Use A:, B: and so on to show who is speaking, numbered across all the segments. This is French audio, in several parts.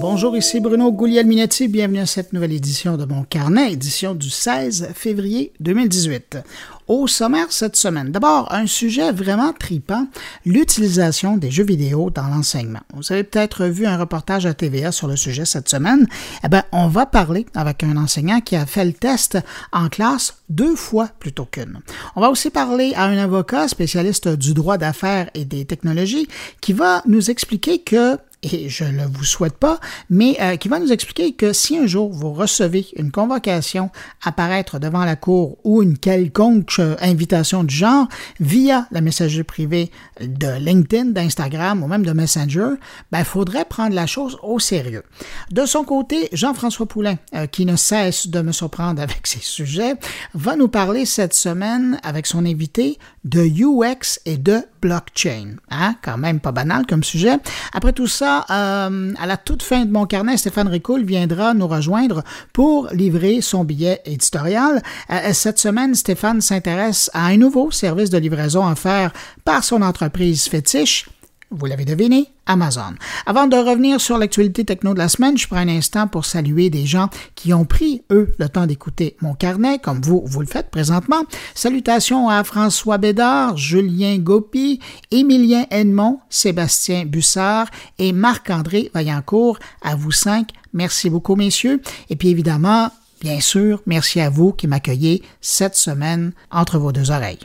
A: Bonjour, ici Bruno Guglielminetti. Bienvenue à cette nouvelle édition de mon carnet, édition du 16 février 2018. Au sommaire cette semaine, d'abord un sujet vraiment tripant, l'utilisation des jeux vidéo dans l'enseignement. Vous avez peut-être vu un reportage à TVA sur le sujet cette semaine. Eh bien, on va parler avec un enseignant qui a fait le test en classe deux fois plutôt qu'une. On va aussi parler à un avocat spécialiste du droit d'affaires et des technologies qui va nous expliquer que et je ne vous souhaite pas, mais euh, qui va nous expliquer que si un jour vous recevez une convocation à paraître devant la Cour ou une quelconque euh, invitation du genre via la messagerie privée de LinkedIn, d'Instagram ou même de Messenger, ben, il faudrait prendre la chose au sérieux. De son côté, Jean-François Poulain, euh, qui ne cesse de me surprendre avec ses sujets, va nous parler cette semaine avec son invité de UX et de blockchain. Hein? Quand même pas banal comme sujet. Après tout ça, euh, à la toute fin de mon carnet, Stéphane Ricoul viendra nous rejoindre pour livrer son billet éditorial. Euh, cette semaine, Stéphane s'intéresse à un nouveau service de livraison offert par son entreprise fétiche, vous l'avez deviné, Amazon. Avant de revenir sur l'actualité techno de la semaine, je prends un instant pour saluer des gens qui ont pris, eux, le temps d'écouter mon carnet, comme vous, vous le faites présentement. Salutations à François Bédard, Julien Gopi, Émilien Edmond, Sébastien Bussard et Marc-André Vaillancourt. À vous cinq, merci beaucoup, messieurs. Et puis évidemment, bien sûr, merci à vous qui m'accueillez cette semaine entre vos deux oreilles.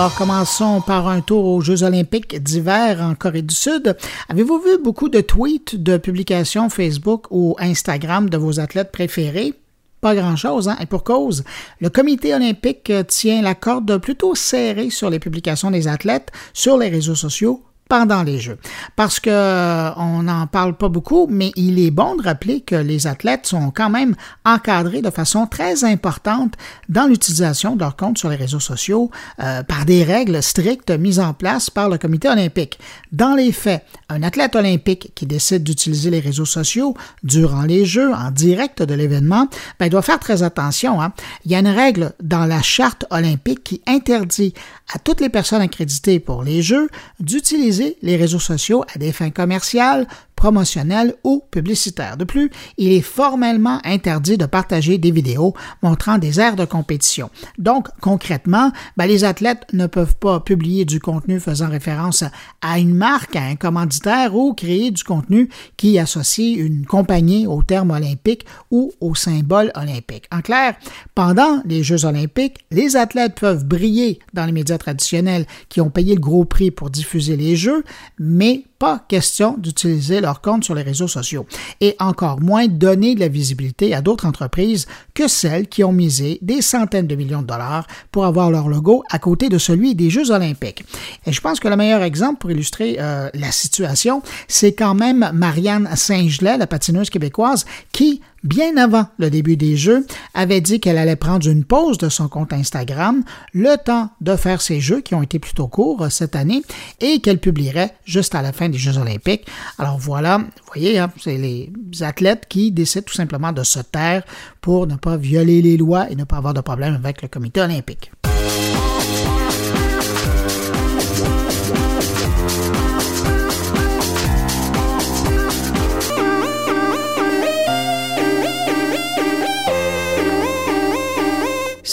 A: D'abord, commençons par un tour aux Jeux olympiques d'hiver en Corée du Sud. Avez-vous vu beaucoup de tweets, de publications Facebook ou Instagram de vos athlètes préférés? Pas grand-chose, hein? Et pour cause, le comité olympique tient la corde plutôt serrée sur les publications des athlètes sur les réseaux sociaux pendant les Jeux. Parce que euh, on n'en parle pas beaucoup, mais il est bon de rappeler que les athlètes sont quand même encadrés de façon très importante dans l'utilisation de leurs comptes sur les réseaux sociaux euh, par des règles strictes mises en place par le comité olympique. Dans les faits, un athlète olympique qui décide d'utiliser les réseaux sociaux durant les Jeux, en direct de l'événement, ben, doit faire très attention. Hein. Il y a une règle dans la charte olympique qui interdit à toutes les personnes accréditées pour les Jeux d'utiliser les réseaux sociaux à des fins commerciales, promotionnel ou publicitaire. De plus, il est formellement interdit de partager des vidéos montrant des aires de compétition. Donc, concrètement, ben, les athlètes ne peuvent pas publier du contenu faisant référence à une marque, à un commanditaire ou créer du contenu qui associe une compagnie au terme olympique ou au symbole olympique. En clair, pendant les Jeux olympiques, les athlètes peuvent briller dans les médias traditionnels qui ont payé le gros prix pour diffuser les Jeux, mais pas question d'utiliser leur compte sur les réseaux sociaux et encore moins donner de la visibilité à d'autres entreprises que celles qui ont misé des centaines de millions de dollars pour avoir leur logo à côté de celui des Jeux olympiques. Et je pense que le meilleur exemple pour illustrer euh, la situation, c'est quand même Marianne Saint-Gelais, la patineuse québécoise, qui bien avant le début des Jeux, avait dit qu'elle allait prendre une pause de son compte Instagram, le temps de faire ses Jeux qui ont été plutôt courts euh, cette année, et qu'elle publierait juste à la fin des Jeux olympiques. Alors voilà, vous voyez, hein, c'est les athlètes qui décident tout simplement de se taire pour ne pas violer les lois et ne pas avoir de problème avec le comité olympique.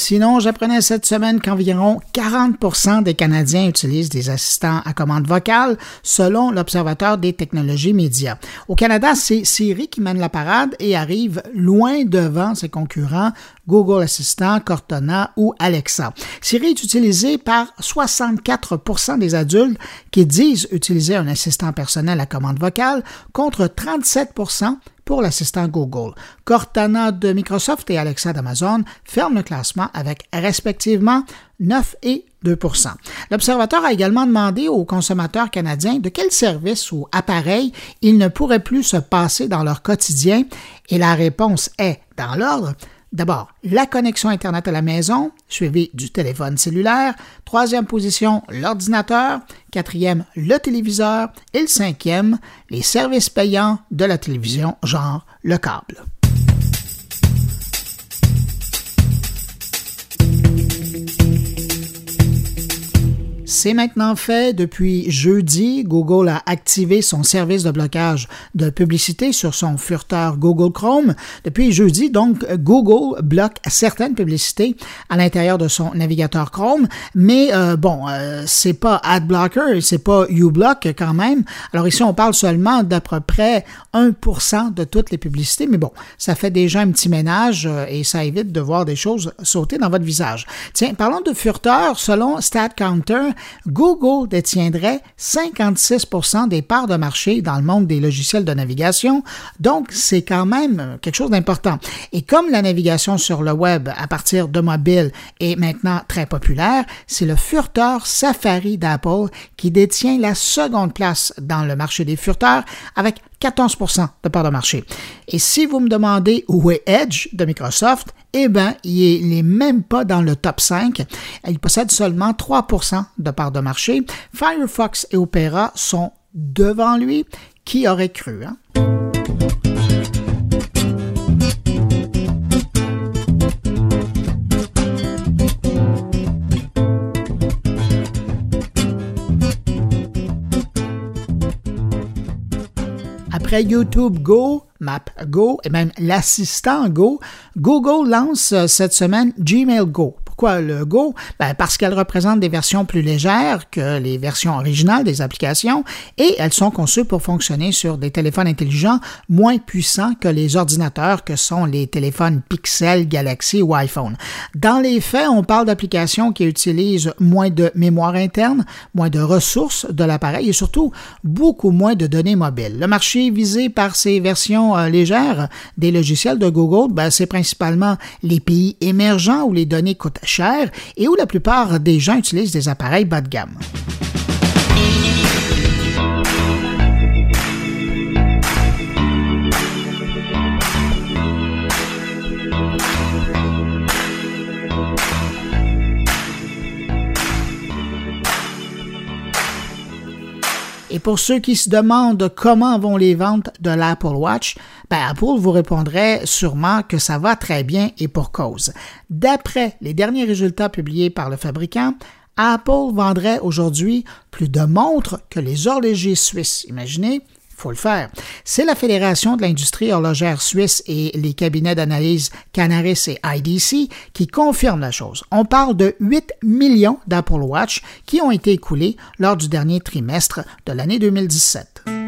A: Sinon, j'apprenais cette semaine qu'environ 40% des Canadiens utilisent des assistants à commande vocale, selon l'Observateur des technologies médias. Au Canada, c'est Siri qui mène la parade et arrive loin devant ses concurrents Google Assistant, Cortana ou Alexa. Siri est utilisé par 64% des adultes qui disent utiliser un assistant personnel à commande vocale contre 37 pour l'assistant Google. Cortana de Microsoft et Alexa d'Amazon ferment le classement avec respectivement 9 et 2% L'observateur a également demandé aux consommateurs canadiens de quels services ou appareils ils ne pourraient plus se passer dans leur quotidien et la réponse est, dans l'ordre, D'abord, la connexion Internet à la maison, suivi du téléphone cellulaire. Troisième position, l'ordinateur. Quatrième, le téléviseur. Et le cinquième, les services payants de la télévision, genre le câble. C'est maintenant fait. Depuis jeudi, Google a activé son service de blocage de publicité sur son furteur Google Chrome. Depuis jeudi, donc, Google bloque certaines publicités à l'intérieur de son navigateur Chrome. Mais euh, bon, euh, c'est pas AdBlocker, c'est pas uBlock quand même. Alors ici, on parle seulement d'à peu près 1% de toutes les publicités. Mais bon, ça fait déjà un petit ménage euh, et ça évite de voir des choses sauter dans votre visage. Tiens, parlons de furteur. Selon StatCounter, Google détiendrait 56% des parts de marché dans le monde des logiciels de navigation. Donc, c'est quand même quelque chose d'important. Et comme la navigation sur le web à partir de mobile est maintenant très populaire, c'est le furteur Safari d'Apple qui détient la seconde place dans le marché des furteurs avec 14% de part de marché. Et si vous me demandez où est Edge de Microsoft, eh bien, il n'est même pas dans le top 5. Il possède seulement 3% de part de marché. Firefox et Opera sont devant lui. Qui aurait cru? Hein? Après YouTube Go, Map Go et même l'assistant Go, Google lance euh, cette semaine Gmail Go. Pourquoi le Go? Ben, parce qu'elles représentent des versions plus légères que les versions originales des applications et elles sont conçues pour fonctionner sur des téléphones intelligents moins puissants que les ordinateurs que sont les téléphones Pixel, Galaxy ou iPhone. Dans les faits, on parle d'applications qui utilisent moins de mémoire interne, moins de ressources de l'appareil et surtout beaucoup moins de données mobiles. Le marché visé par ces versions euh, légères des logiciels de Google, ben, c'est principalement les pays émergents où les données coûtent cher et où la plupart des gens utilisent des appareils bas de gamme. Et pour ceux qui se demandent comment vont les ventes de l'Apple Watch, ben Apple vous répondrait sûrement que ça va très bien et pour cause. D'après les derniers résultats publiés par le fabricant, Apple vendrait aujourd'hui plus de montres que les horlogers suisses. Imaginez, faut le faire. C'est la Fédération de l'industrie horlogère suisse et les cabinets d'analyse Canaris et IDC qui confirment la chose. On parle de 8 millions d'Apple Watch qui ont été écoulés lors du dernier trimestre de l'année 2017.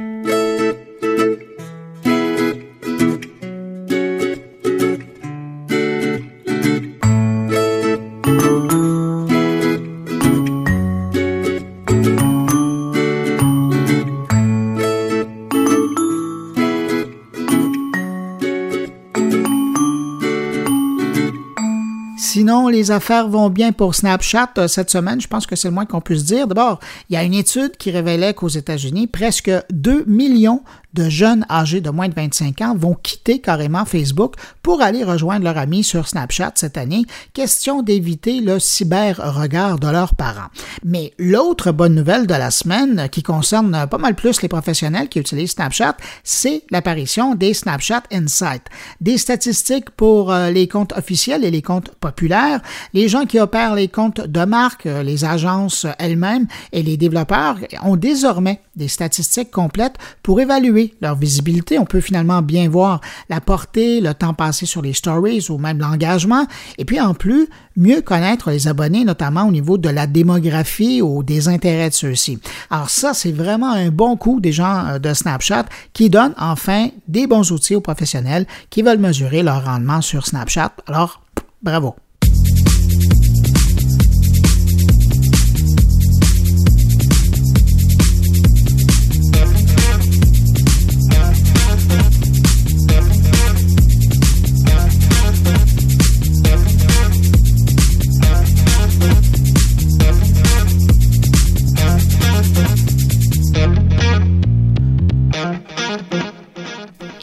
A: Affaires vont bien pour Snapchat euh, cette semaine, je pense que c'est le moins qu'on puisse dire. D'abord, il y a une étude qui révélait qu'aux États-Unis, presque 2 millions de jeunes âgés de moins de 25 ans vont quitter carrément Facebook pour aller rejoindre leurs amis sur Snapchat cette année. Question d'éviter le cyber-regard de leurs parents. Mais l'autre bonne nouvelle de la semaine, qui concerne pas mal plus les professionnels qui utilisent Snapchat, c'est l'apparition des Snapchat Insights. Des statistiques pour euh, les comptes officiels et les comptes populaires. Les gens qui opèrent les comptes de marque, euh, les agences elles-mêmes et les développeurs ont désormais des statistiques complètes pour évaluer leur visibilité. On peut finalement bien voir la portée, le temps passé sur les stories ou même l'engagement. Et puis en plus, mieux connaître les abonnés, notamment au niveau de la démographie ou des intérêts de ceux-ci. Alors ça, c'est vraiment un bon coup des gens euh, de Snapchat qui donnent enfin des bons outils aux professionnels qui veulent mesurer leur rendement sur Snapchat. Alors, bravo.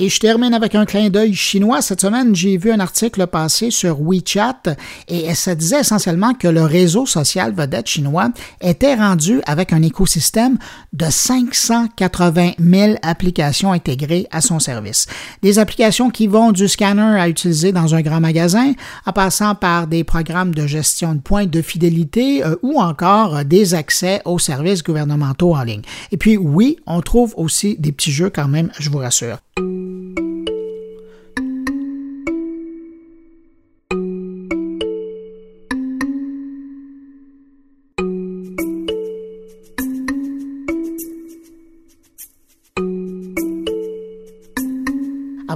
A: Et je termine avec un clin d'œil chinois. Cette semaine, j'ai vu un article passé sur WeChat et ça disait essentiellement que le réseau social vedette chinois était rendu avec un écosystème de 580 000 applications intégrées à son service. Des applications qui vont du scanner à utiliser dans un grand magasin, en passant par des programmes de gestion de points de fidélité euh, ou encore des accès aux services gouvernementaux en ligne. Et puis oui, on trouve aussi des petits jeux quand même, je vous rassure. Thank you.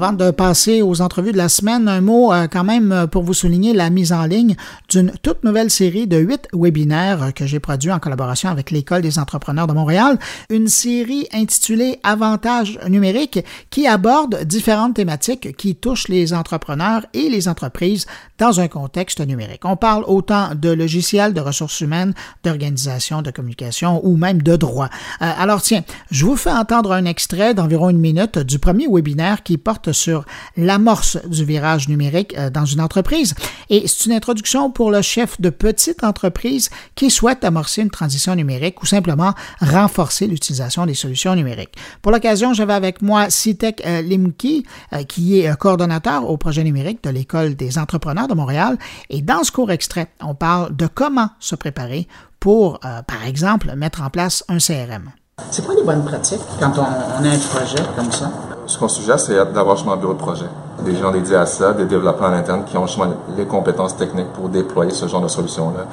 A: Avant de passer aux entrevues de la semaine, un mot euh, quand même euh, pour vous souligner la mise en ligne d'une toute nouvelle série de huit webinaires euh, que j'ai produits en collaboration avec l'École des entrepreneurs de Montréal. Une série intitulée Avantages numériques qui aborde différentes thématiques qui touchent les entrepreneurs et les entreprises dans un contexte numérique. On parle autant de logiciels, de ressources humaines, d'organisation, de communication ou même de droit. alors tiens, je vous fais entendre un extrait d'environ une minute du premier webinaire qui porte sur l'amorce du virage numérique euh, dans une entreprise. Et c'est une introduction pour le chef de petite entreprise qui souhaite amorcer une transition numérique ou simplement renforcer l'utilisation des solutions numériques. Pour l'occasion, j'avais avec moi Citek euh, Limki, euh, qui est coordonnateur au projet numérique de l'École des entrepreneurs de Montréal. Et dans ce court extrait, on parle de comment se préparer pour, par exemple, mettre en place un CRM. C'est quoi les bonnes pratiques quand on, a un projet comme ça?
B: Ce qu'on suggère, c'est d'avoir justement un bureau de projet. Des gens dédiés à ça, des développeurs en interne qui ont justement les compétences techniques pour déployer ce genre de solution-là.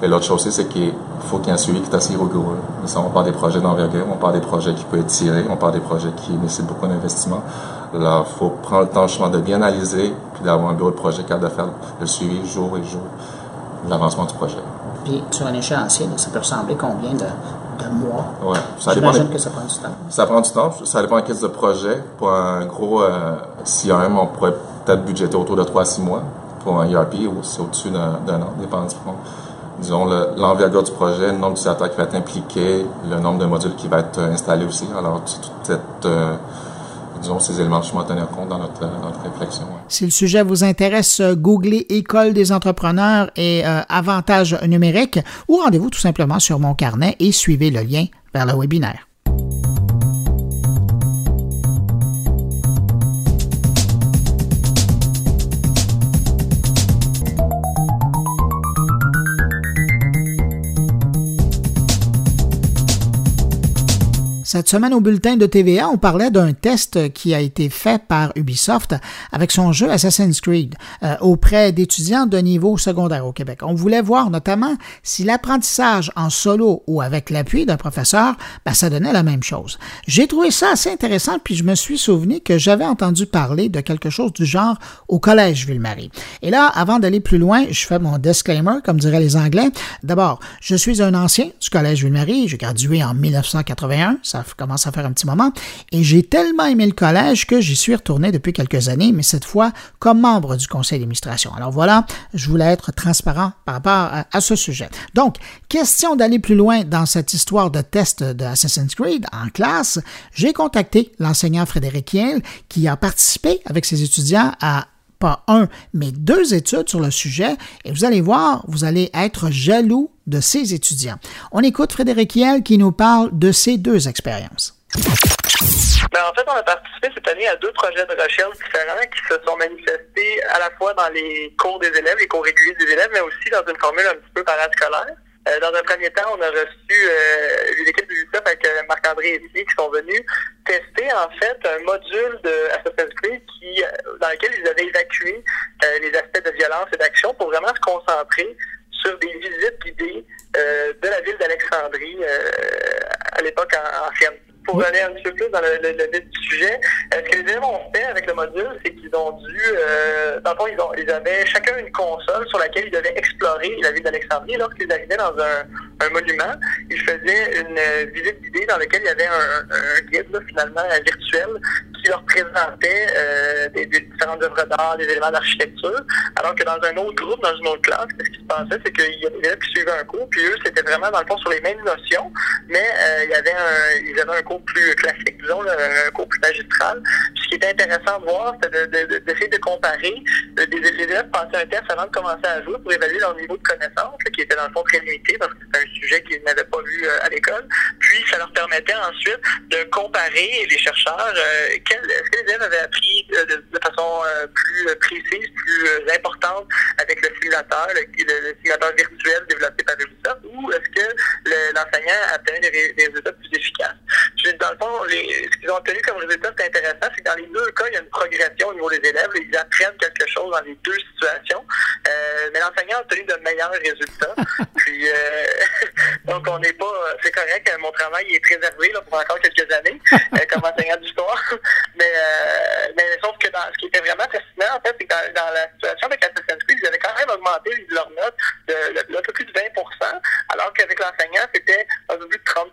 B: Et l'autre chose aussi, c'est qu'il faut qu'il y ait un suivi qui est assez rigoureux. on parle des projets d'envergure, on parle des projets qui peuvent être tirés, on parle des projets qui nécessitent beaucoup d'investissement. Alors, il faut prendre le temps justement de bien analyser, puis d'avoir un bureau de projet capable de faire le suivi jour et jour de l'avancement du projet.
A: Puis, sur un échéancier, ça peut ressembler combien de,
B: Ouais,
A: ça J'imagine que ça prend du temps.
B: Ça prend du temps. Ça dépend de quel de projet. Pour un gros euh, CRM, on pourrait peut-être budgéter autour de 3-6 mois. Pour un ERP, c'est au-dessus d'un an, dépend du disons, l'envergure du projet, le nombre d'utilisateurs qui va être impliqué, le nombre de modules qui va être installé aussi. Alors, toute cette euh,
A: Si le sujet vous intéresse, euh, googlez École des entrepreneurs et euh, avantages numériques ou rendez-vous tout simplement sur mon carnet et suivez le lien vers le webinaire. Cette semaine au bulletin de TVA, on parlait d'un test qui a été fait par Ubisoft avec son jeu Assassin's Creed euh, auprès d'étudiants de niveau secondaire au Québec. On voulait voir notamment si l'apprentissage en solo ou avec l'appui d'un professeur, ben, ça donnait la même chose. J'ai trouvé ça assez intéressant, puis je me suis souvenu que j'avais entendu parler de quelque chose du genre au collège Ville-Marie. Et là, avant d'aller plus loin, je fais mon disclaimer, comme diraient les Anglais. D'abord, je suis un ancien du collège Ville-Marie. J'ai gradué en 1981. Ça commence à faire un petit moment. Et j'ai tellement aimé le collège que j'y suis retourné depuis quelques années, mais cette fois comme membre du conseil d'administration. Alors voilà, je voulais être transparent par rapport à, ce sujet. Donc, question d'aller plus loin dans cette histoire de test de Assassin's Creed en classe, j'ai contacté l'enseignant Frédéric Hiel qui a participé avec ses étudiants à pas un, mais deux études sur le sujet, et vous allez voir, vous allez être jaloux de ces étudiants. On écoute Frédéric Hiel qui nous parle de ces deux expériences.
C: Ben, en fait, on a participé cette année à deux projets de recherche différents qui se sont manifestés à la fois dans les cours des élèves, les cours réguliers des élèves, mais aussi dans une formule un petit peu parascolaire. Euh, dans un premier temps, on a reçu euh, l'équipe du UCEF avec euh, Marc-André et qui sont venus tester en fait un module de Assassin's Creed qui, dans lequel ils avaient évacué les aspects de violence et d'action pour vraiment se concentrer sur des visites guidées de la ville d'Alexandrie à l'époque ancienne pour aller un petit peu plus dans le, le, vif du sujet, euh, ce que les élèves ont fait avec le module, c'est qu'ils ont dû, euh, dans le fond, ils, ont, ils avaient chacun une console sur laquelle ils devaient explorer la ville d'Alexandrie. Lorsqu'ils arrivaient dans un, un, monument, ils faisaient une euh, visite guidée dans laquelle il y avait un, un guide, finalement, virtuel, qui leur présentait euh, des, des, différentes œuvres d'art, des éléments d'architecture, alors que dans un autre groupe, dans une autre classe, ce qui se passait, c'est qu'il y avait des élèves qui suivaient un cours, puis eux, c'était vraiment, dans le fond, sur les mêmes notions, mais il y avait un, ils avaient un cours plus classique, disons, un cours plus magistral. Ce qui était intéressant de voir, c'était d'essayer de, comparer les élèves passaient un test avant de commencer à jouer pour évaluer leur niveau de connaissance, qui était dans le fond très limité parce que c'était un sujet qu'ils n'avaient pas vu à l'école. Puis ça leur permettait ensuite de comparer les chercheurs, est-ce que les élèves avaient appris de, façon plus précise, plus importante avec le simulateur, le, simulateur virtuel développé par Ubisoft, ou est-ce que l'enseignant a obtenu des, résultats plus efficaces? Les, ce qu'ils ont obtenu comme résultat, c'est intéressant, c'est que dans les deux cas, il y a une progression au niveau des élèves. Ils apprennent quelque chose dans les deux situations. Euh, mais l'enseignant a obtenu de meilleurs résultats. Puis, euh, donc, on n'est pas... C'est correct, mon travail est préservé là, pour encore quelques années euh, comme enseignant d'histoire. mais, mais sauf que dans, ce qui était vraiment fascinant, en fait, c'est que dans, dans la situation avec Assassin's Creed, ils avaient quand même augmenté leur note de, un peu plus de 20 alors qu'avec l'enseignant, c'était un peu plus de 30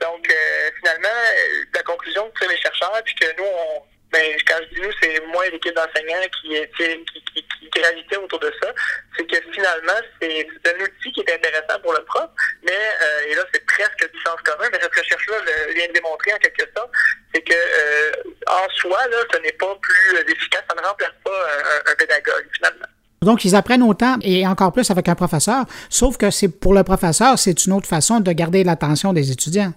C: Donc, euh, finalement, euh, la conclusion que les chercheurs, puis que nous, on, ben, quand je dis nous, c'est moi et l'équipe d'enseignants qui, qui, qui, qui, gravitait autour de ça, c'est que finalement, c'est un outil qui est intéressant pour le prof, mais, euh, et là, c'est presque du sens commun, mais cette recherche-là vient de démontrer en quelque sorte, c'est que en soi, là, ce n'est pas plus efficace, ça ne remplace pas un pédagogue, finalement.
A: Donc, ils apprennent autant et encore plus avec un professeur, sauf que c'est pour le professeur, c'est une autre façon de garder l'attention des étudiants.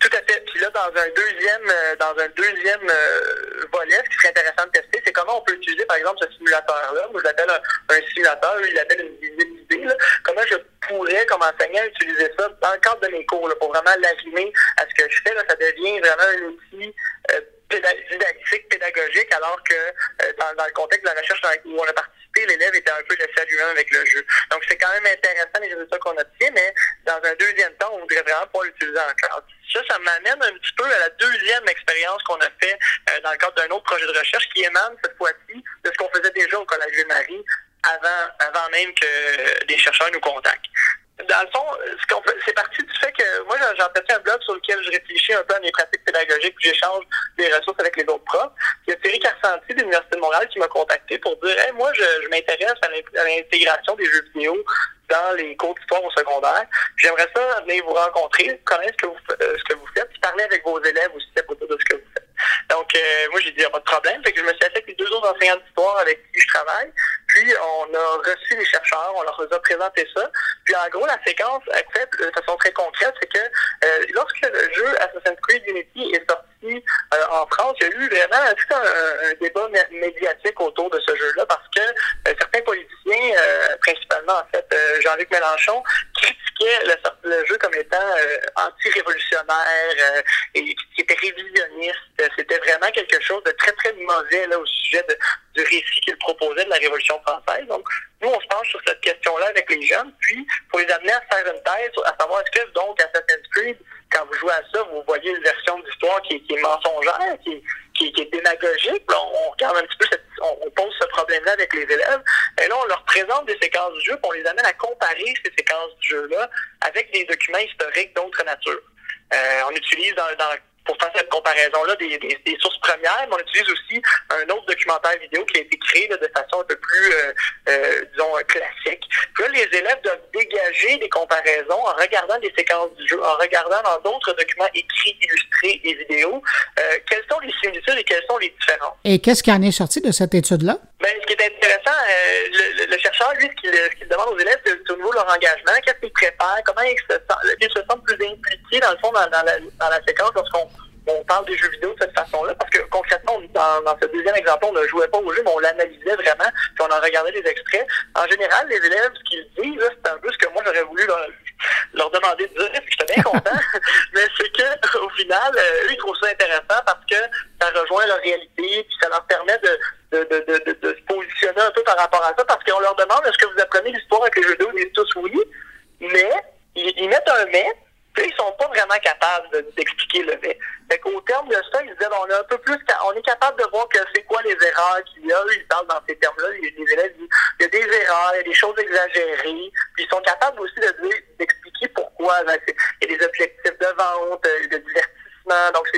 C: Tout à fait. Puis là, dans un deuxième, euh, dans un deuxième euh, volet, ce qui serait intéressant de tester, c'est comment on peut utiliser, par exemple, ce simulateur-là. Moi, je l'appelle un, simulateur, lui, il l'appelle une visibilité. Comment je pourrais, comme enseignant, utiliser ça dans le cadre de mes cours, pour vraiment l'arrimer à ce que je fais. Ça devient vraiment un outil euh, didactique, pédagogique, alors que dans, dans, le contexte de la recherche où on a participé, l'élève était un peu laissé à lui-même avec le jeu. Donc, c'est quand même intéressant les résultats qu'on obtient, mais dans un deuxième temps, on voudrait vraiment pas l'utiliser en classe. Ça, ça m'amène un petit peu à la deuxième expérience qu'on a fait euh, dans le cadre d'un autre projet de recherche qui émane cette fois-ci de ce qu'on faisait déjà au Collège de Marie avant, avant même que des chercheurs nous contactent dans le fond, c'est parti du fait que moi, j'ai fait un blog sur lequel je réfléchis un peu à mes pratiques pédagogiques, puis j'échange des ressources avec les autres profs. Il y a Thierry Carcenti de l'Université de Montréal qui m'a contacté pour dire hey, moi, je, m'intéresse à l'intégration des jeux vidéo dans les cours d'histoire au secondaire. J'aimerais ça venir vous rencontrer, connaître ce que vous, euh, ce que vous faites, puis parler avec vos élèves aussi à propos de ce que vous faites. Donc, euh, moi, j'ai dit, il n'y a pas de problème. Fait que je me suis assis avec les deux autres enseignants d'histoire avec qui je travaille. Puis, on a reçu les chercheurs, on leur a présenté ça. Puis, en gros, la séquence, faite de façon très concrète, c'est que euh, lorsque le jeu Assassin's Creed Unity est sorti euh, en France, il y a eu vraiment tout un, débat médiatique autour de ce jeu-là parce que euh, certains politiciens, principalement, en fait, Jean-Luc Mélenchon, critiquaient le, jeu comme étant anti-révolutionnaire et qui était révisionniste. C'était vraiment quelque chose de très, très mauvais là, au sujet de, du récit qu'il proposait de la Révolution française. Donc, nous, on se penche sur cette question-là avec les jeunes, puis pour les amener à faire une thèse, à savoir est-ce que donc Assassin's Creed, quand vous jouez à ça, vous voyez une version d'histoire qui, qui, est mensongère, qui, qui, est démagogique. on, regarde un petit peu, on, pose ce problème-là avec les élèves. Et là, on leur présente des séquences du jeu, puis on les amène à comparer ces séquences du jeu-là avec des documents historiques d'autres natures. Euh, on utilise dans, dans pour faire cette comparaison-là des, sources premières, mais on utilise aussi un autre documentaire vidéo qui a été créé de façon un peu plus, euh, euh, disons, classique. Puis là, les élèves doivent dégager des comparaisons en regardant des séquences du jeu, en regardant dans d'autres documents écrits, illustrés et vidéos, euh, quelles sont les similitudes et quelles sont les différences?
A: Et qu'est-ce qui en est sorti de cette étude-là?
C: Ben, ce qui est intéressant, le, le, chercheur, lui, ce qu'il demande aux élèves, c'est au niveau de leur engagement, qu'est-ce qu'ils préparent, comment ils se, sentent, ils se sentent plus impliqués, dans le fond, dans, dans, la, dans la séquence lorsqu'on on parle des jeux vidéo de cette façon-là, parce que concrètement, dans, dans ce deuxième exemple, on ne jouait pas au jeu, mais on l'analysait vraiment, puis on en regardait les extraits. En général, les élèves, ce qu'ils disent, c'est un peu ce que moi j'aurais voulu leur, demander de dire, puis j'étais bien content, mais c'est que au final, euh, eux, ils trouvent ça intéressant parce que ça rejoint leur réalité, puis ça leur permet de, de, de, de, rapport à ça, parce qu'on leur demande est-ce que vous apprenez l'histoire avec les jeux vidéo, ils disent tous? Oui, mais ils, ils mettent un mais, puis ils sont pas vraiment capables d'expliquer le fait. Fait qu'au terme de ça, ils disaient on est un peu plus on est capable de voir que c'est quoi les erreurs qu'il y a. Eux, ils parlent dans ces termes-là. Les, élèves disent il y a des erreurs, il y a des choses exagérées. Puis ils sont capables aussi de d'expliquer pourquoi. Ben, il y a des objectifs de vente, euh, de divertissement. Donc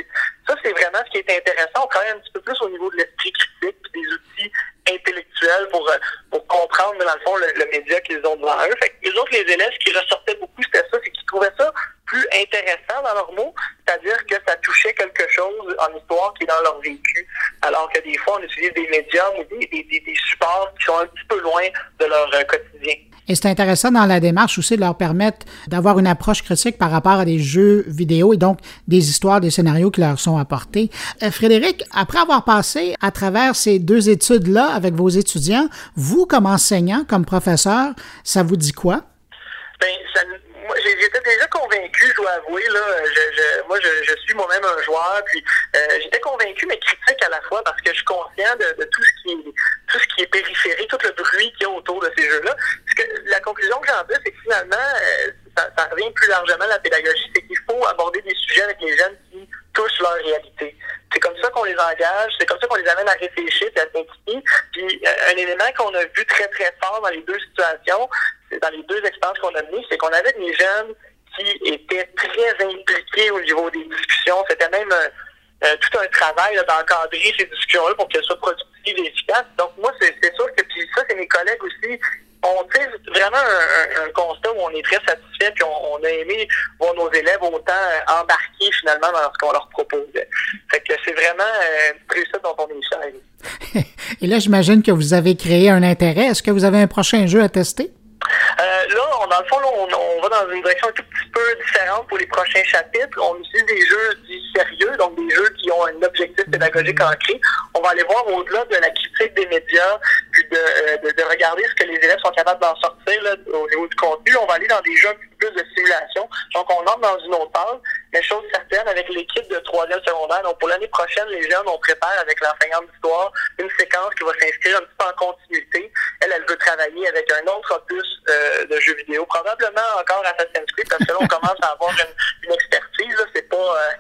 C: ça, c'est vraiment ce qui est intéressant. On travaille un petit peu plus au niveau de l'esprit critique, des outils intellectuels pour, euh, pour comprendre, dans le fond, le, média qu'ils ont devant eux. Fait que les autres, les élèves, ce qui ressortait beaucoup, c'était ça, c'est qu'ils trouvaient ça plus intéressants dans leurs mots, c'est-à-dire que ça touchait quelque chose en histoire qui est dans leur vécu, alors que des fois, on utilise des médiums ou des, des, des supports qui sont un petit peu loin de leur euh, quotidien.
A: Et c'est intéressant dans la démarche aussi de leur permettre d'avoir une approche critique par rapport à des jeux vidéo et donc des histoires, des scénarios qui leur sont apportés. Euh, Frédéric, après avoir passé à travers ces deux études-là avec vos étudiants, vous, comme enseignant, comme professeur, ça vous dit quoi?
C: Ben, j'étais déjà convaincu, je dois avouer. Là, je, moi, je, suis moi-même un joueur, puis euh, j'étais convaincu, mais critique à la fois, parce que je suis conscient de, tout ce qui est tout ce qui est périphérique, tout le bruit qu'il y a autour de ces jeux-là. la conclusion que j'en veux, c'est que finalement, euh, ça, ça, revient plus largement à la pédagogie, c'est qu'il faut aborder des sujets avec les jeunes qui touchent leur réalité. C'est comme ça qu'on les engage, c'est comme ça qu'on les amène à réfléchir et à s'impliquer. Puis euh, un élément qu'on a vu très très fort dans les deux situations, dans les deux expériences qu'on a menées, c'est qu'on avait des jeunes qui étaient très impliqués au niveau des discussions. C'était même euh, euh, tout un travail d'encadrer ces discussions-là pour qu'elles soient productives et efficaces. Donc moi, c'est sûr que puis ça, c'est mes collègues aussi. On fait vraiment un, constat où on est très satisfait, puis on, a aimé voir nos élèves autant embarquer finalement dans ce qu'on leur propose. Fait que c'est vraiment euh, ça dont on est fiers.
A: Et là, j'imagine que vous avez créé un intérêt. Est-ce que vous avez un prochain jeu à tester?
C: Euh, là, on, dans le fond, on, va dans une direction un tout petit peu différente pour les prochains chapitres. On utilise des jeux dits sérieux, donc des jeux qui ont un objectif pédagogique ancré. On va aller voir au-delà de la critique des médias, puis de, euh, de, regarder ce que les élèves sont capables d'en sortir là, au niveau du contenu. On va aller dans des jeux plus de simulation. Donc, on entre dans une autre phase. Mais chose certaine, avec l'équipe de troisième secondaire, donc pour l'année prochaine, les jeunes, on prépare avec l'enseignante d'histoire une séquence qui va s'inscrire un petit peu en continuité. Elle, elle veut travailler avec un autre opus euh, de jeux vidéo, probablement encore Assassin's Creed, parce que là, on commence à avoir une, expertise. C'est pas, euh,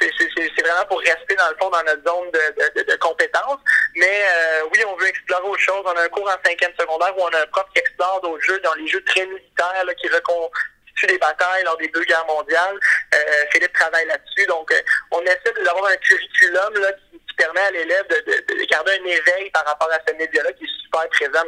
C: c'est vraiment pour rester dans le fond dans notre zone de, de, compétences. Mais euh, oui, on veut explorer autre chose. On a un cours en cinquième secondaire où on a un prof qui explore d'autres jeux, dans les jeux très militaires, qui recon des batailles lors des deux guerres mondiales. Euh, Philippe travaille là-dessus. Donc, euh, on essaie d'avoir un curriculum là, qui, permet à l'élève de, garder un éveil par rapport à ce média-là qui est super présent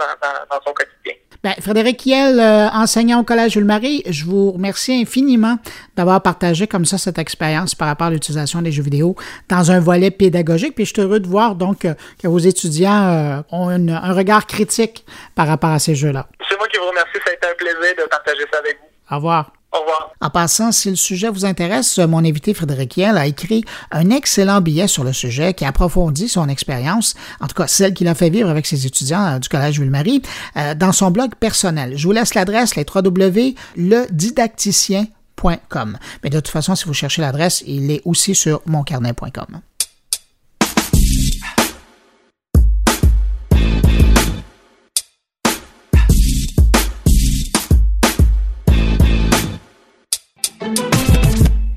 C: dans, son quotidien.
A: Ben, Frédéric Hiel, euh, enseignant au Collège Jules-Marie, je vous remercie infiniment d'avoir partagé comme ça cette expérience par rapport à l'utilisation des jeux vidéo dans un volet pédagogique. Puis je suis heureux de voir donc que vos étudiants ont un regard critique par rapport à ces jeux-là.
C: C'est moi qui vous remercie. Ça a été un plaisir de partager ça avec vous.
A: Au revoir.
C: Au revoir.
A: En passant, si le sujet vous intéresse, mon invité Frédéric Hiel a écrit un excellent billet sur le sujet qui approfondit son expérience, en tout cas celle qu'il a fait vivre avec ses étudiants euh, du Collège Ville-Marie, euh, dans son blog personnel. Je vous laisse l'adresse, les www.ledidacticien.com. Mais de toute façon, si vous cherchez l'adresse, il est aussi sur moncarnet.com.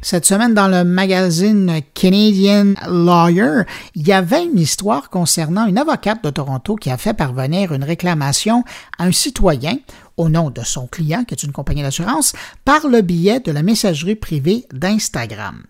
A: Cette semaine, dans le magazine Canadian Lawyer, il y avait une histoire concernant une avocate de Toronto qui a fait parvenir une réclamation à un citoyen au nom de son client, qui est une compagnie d'assurance, par le biais de la messagerie privée d'Instagram.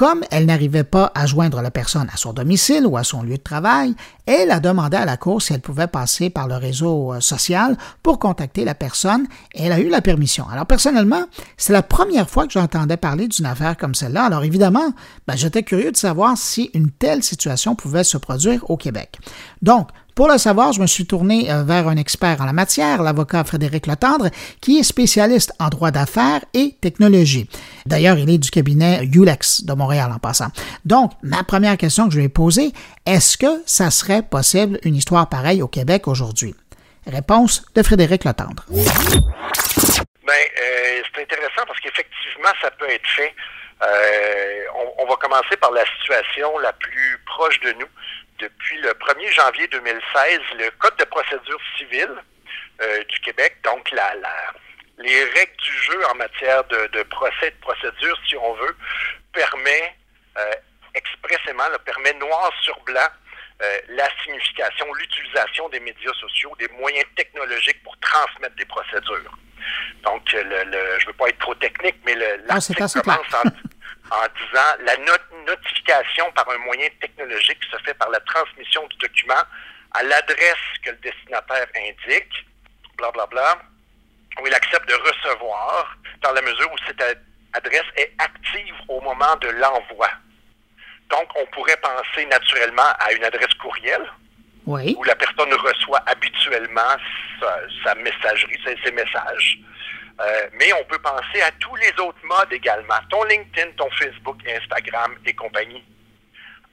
A: Comme elle n'arrivait pas à joindre la personne à son domicile ou à son lieu de travail, elle a demandé à la Cour si elle pouvait passer par le réseau euh, social pour contacter la personne et elle a eu la permission. Alors personnellement, c'est la première fois que j'entendais parler d'une affaire comme celle-là. Alors évidemment, ben, j'étais curieux de savoir si une telle situation pouvait se produire au Québec. Donc, pour le savoir, je me suis tourné euh, vers un expert en la matière, l'avocat Frédéric Letendre, qui est spécialiste en droit d'affaires et technologie. D'ailleurs, il est du cabinet Ulex de Montréal en passant. Donc, ma première question que je vais poser, est-ce que ça serait possible une histoire pareille au Québec aujourd'hui? Réponse de Frédéric Letendre.
D: Ben, euh, c'est intéressant parce qu'effectivement, ça peut être fait. Euh, on, va commencer par la situation la plus proche de nous depuis le 1er janvier 2016 le Code de procédure civile euh, du Québec, donc la, les règles du jeu en matière de, de procès, de procédure, si on veut, permet euh, expressément, permet noir sur blanc euh, la signification, l'utilisation des médias sociaux, des moyens technologiques pour transmettre des procédures. Donc, le, le je ne veux pas être trop technique, mais le,
A: ah, commence
D: en, en disant la notification par un moyen technologique se fait par la transmission du document à l'adresse que le destinataire indique, blablabla, où il accepte de recevoir, dans la mesure où c'est à adresse est active au moment de l'envoi. Donc, on pourrait penser naturellement à une adresse courriel où la personne reçoit habituellement sa, messagerie, ses, messages. Euh, mais on peut penser à tous les autres modes également, ton LinkedIn, ton Facebook, Instagram et compagnie,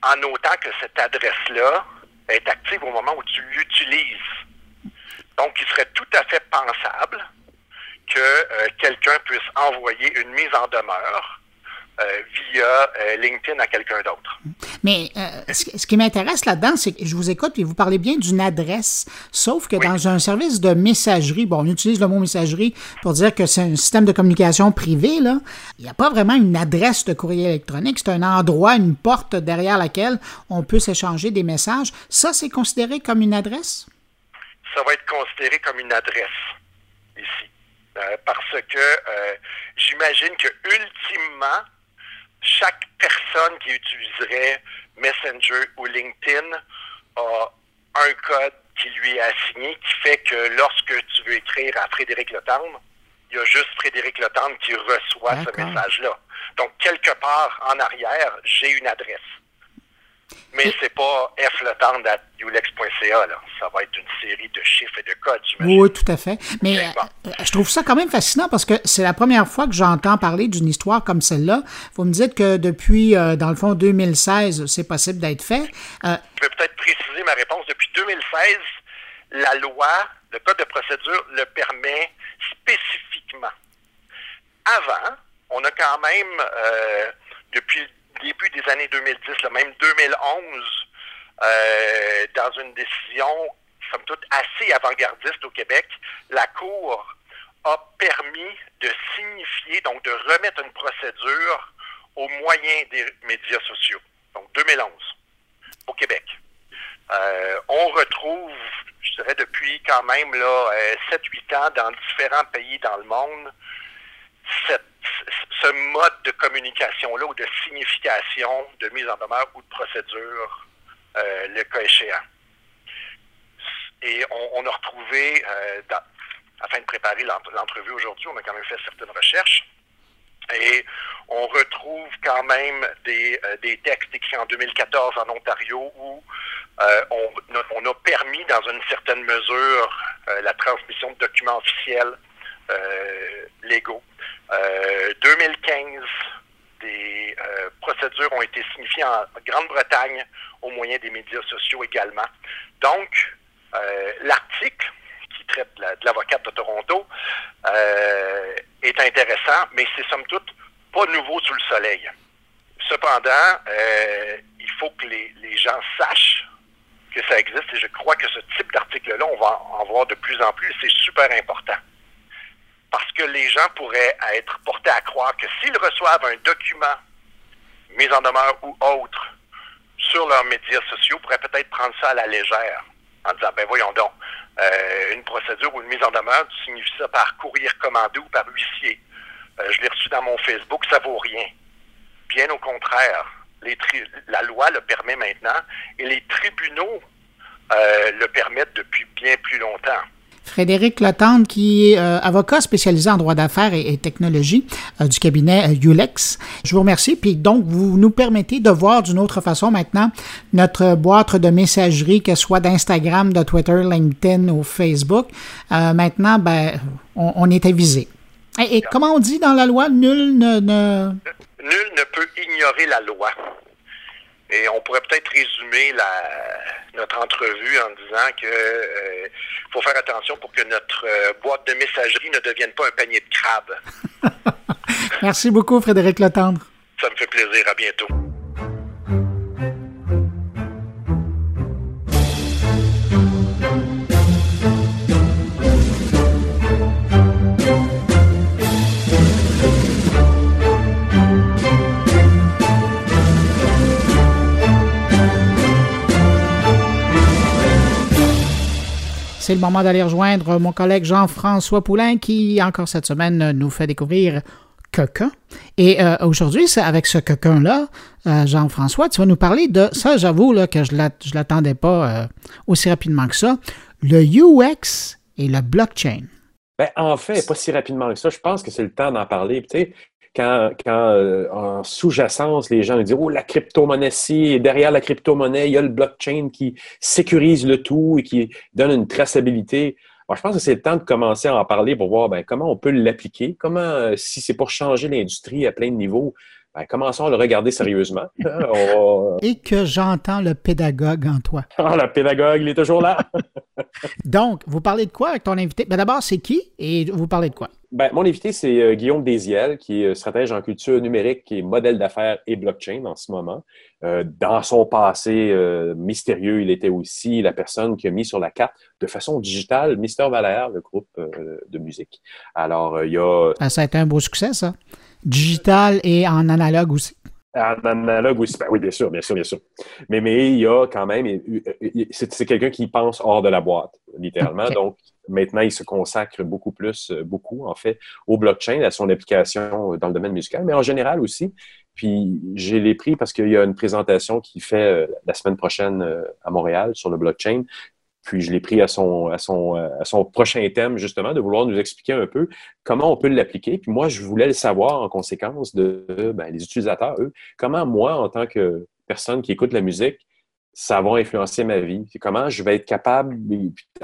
D: en notant que cette adresse-là est active au moment où tu l'utilises. Donc, il serait tout à fait pensable que euh, quelqu'un puisse envoyer une mise en demeure via euh, LinkedIn à quelqu'un d'autre.
A: Mais ce, qui m'intéresse là-dedans, c'est que je vous écoute et vous parlez bien d'une adresse, sauf que dans un service de messagerie, bon, on utilise le mot messagerie pour dire que c'est un système de communication privé, là. Il n'y a pas vraiment une adresse de courrier électronique, c'est un endroit, une porte derrière laquelle on peut s'échanger des messages. Ça, c'est considéré comme une adresse?
D: Ça va être considéré comme une adresse ici. parce que j'imagine que ultimement, chaque personne qui utiliserait Messenger ou LinkedIn a un code qui lui est assigné qui fait que lorsque tu veux écrire à Frédéric Letendre, il y a juste Frédéric Letendre qui reçoit ce message-là. Donc, quelque part en arrière, j'ai une adresse. Mais c'est pas F le temps ulex.ca, Ça va être une série de chiffres et de codes,
A: Oui, tout à fait. Mais euh, je trouve ça quand même fascinant parce que c'est la première fois que j'entends parler d'une histoire comme celle-là. Vous me dites que depuis, euh, dans le fond, 2016, c'est possible d'être fait.
D: Euh, je vais peut-être préciser ma réponse. Depuis 2016, la loi, le code de procédure le permet spécifiquement. Avant, on a quand même, depuis début des années 2010, le même 2011, euh, dans une décision, somme toute, assez avant-gardiste au Québec, la Cour a permis de signifier, donc de remettre une procédure aux moyens des médias sociaux. Donc 2011, au Québec. Euh, on retrouve, je dirais depuis quand même là 7-8 euh, ans dans différents pays dans le monde, cette ce mode de communication-là ou de signification de mise en demeure ou de procédure, euh, le cas échéant. Et on, a retrouvé, euh, afin de préparer l'entrevue aujourd'hui, on a quand même fait certaines recherches. Et on retrouve quand même des, euh, textes écrits en 2014 en Ontario où on, a permis dans une certaine mesure la transmission de documents officiels légaux 2015, euh, des euh, procédures ont été signifiées en Grande-Bretagne au moyen des médias sociaux également. Donc, euh, l'article qui traite de l'avocate de, Toronto est intéressant, mais c'est somme toute pas nouveau sous le soleil. Cependant, il faut que les, les, gens sachent que ça existe et je crois que ce type d'article-là, on va en voir de plus en plus. C'est super important parce que les gens pourraient être portés à croire que s'ils reçoivent un document mis en demeure ou autre sur leurs médias sociaux, pourraient peut-être prendre ça à la légère en disant, ben voyons donc, euh, une procédure ou une mise en demeure, tu ça par courrier recommandé ou par huissier. Euh, je l'ai reçu dans mon Facebook, ça vaut rien. Bien au contraire, la loi le permet maintenant et les tribunaux euh, le permettent depuis bien plus longtemps.
A: Frédéric Latendre, qui est euh, avocat spécialisé en droit d'affaires et, technologie euh, du cabinet euh, Ulex. Je vous remercie. Puis donc, vous nous permettez de voir d'une autre façon maintenant notre boîte de messagerie, que ce soit d'Instagram, de Twitter, LinkedIn ou Facebook. maintenant, ben, on, est avisé. Et, comment on dit dans la loi, nul ne...
D: Nul ne peut ignorer la loi. Et on pourrait peut-être résumer notre entrevue en disant que euh, faut faire attention pour que notre euh, boîte de messagerie ne devienne pas un panier de crabes.
A: Merci beaucoup, Frédéric Letendre.
D: Ça me fait plaisir. À bientôt.
A: C'est le moment d'aller rejoindre mon collègue Jean-François Poulain qui, encore cette semaine, nous fait découvrir quelqu'un. Et euh, aujourd'hui, c'est avec ce quelqu'un-là, euh, Jean-François, tu vas nous parler de ça, j'avoue là, que je ne l'attendais pas euh, aussi rapidement que ça, le UX et le blockchain.
E: Ben, en fait, pas si rapidement que ça. Je pense que c'est le temps d'en parler. Tu sais, quand, euh, en sous-jacence, les gens disent Oh, la crypto-monnaie et derrière la crypto-monnaie, il y a le blockchain qui sécurise le tout et qui donne une traçabilité. je pense que c'est le temps de commencer à en parler pour voir ben, comment on peut l'appliquer, comment, euh, si c'est pour changer l'industrie à plein de niveaux, ben, commençons à le regarder sérieusement.
A: Et que j'entends le pédagogue en toi.
E: Ah, le pédagogue, il est toujours là.
A: Donc, vous parlez de quoi avec ton invité? Ben, D'abord, c'est qui et vous parlez de quoi?
E: Ben, mon invité, c'est euh, Guillaume Désiel, qui est euh, stratège en culture numérique, est modèle d'affaires et blockchain en ce moment. Euh, dans son passé mystérieux, il était aussi la personne qui a mis sur la carte de façon digitale Mister Valère, le groupe de musique. Alors, il y a...
A: Ah, ça a été un beau succès, ça. Digital et en analogue aussi.
E: En analogue aussi. Ben oui, bien sûr, bien sûr, bien sûr. Mais, mais il y a quand même, c'est quelqu'un qui pense hors de la boîte, littéralement. Donc, maintenant, il se consacre beaucoup plus, euh, beaucoup en fait, au blockchain, à son application dans le domaine musical, mais en général aussi. Puis, j'ai les pris parce qu'il y a une présentation qui fait euh, la semaine prochaine euh, à Montréal sur le blockchain. Puis je l'ai pris à son, à, son, à son prochain thème, justement, de vouloir nous expliquer un peu comment on peut l'appliquer. Puis moi, je voulais le savoir en conséquence de ben, les utilisateurs, eux. Comment moi, en tant que personne qui écoute la musique, ça va influencer ma vie. Comment je vais être capable.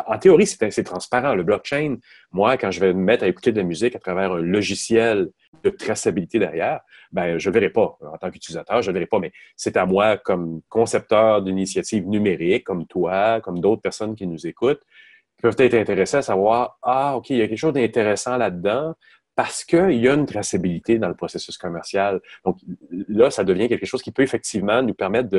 E: En théorie, c'est transparent. Le blockchain, moi, quand je vais me mettre à écouter de la musique à travers un logiciel de traçabilité derrière, ben, je ne verrai pas. En tant qu'utilisateur, je ne verrai pas. Mais c'est à moi, comme concepteur d'initiatives numériques, comme toi, comme d'autres personnes qui nous écoutent, qui peuvent être intéressés à savoir Ah, OK, il y a quelque chose d'intéressant là-dedans parce qu'il y a une traçabilité dans le processus commercial. Donc là, ça devient quelque chose qui peut effectivement nous permettre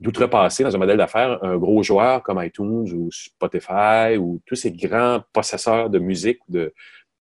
E: d'outrepasser dans un modèle d'affaires un gros joueur comme iTunes ou Spotify ou tous ces grands possesseurs de musique de,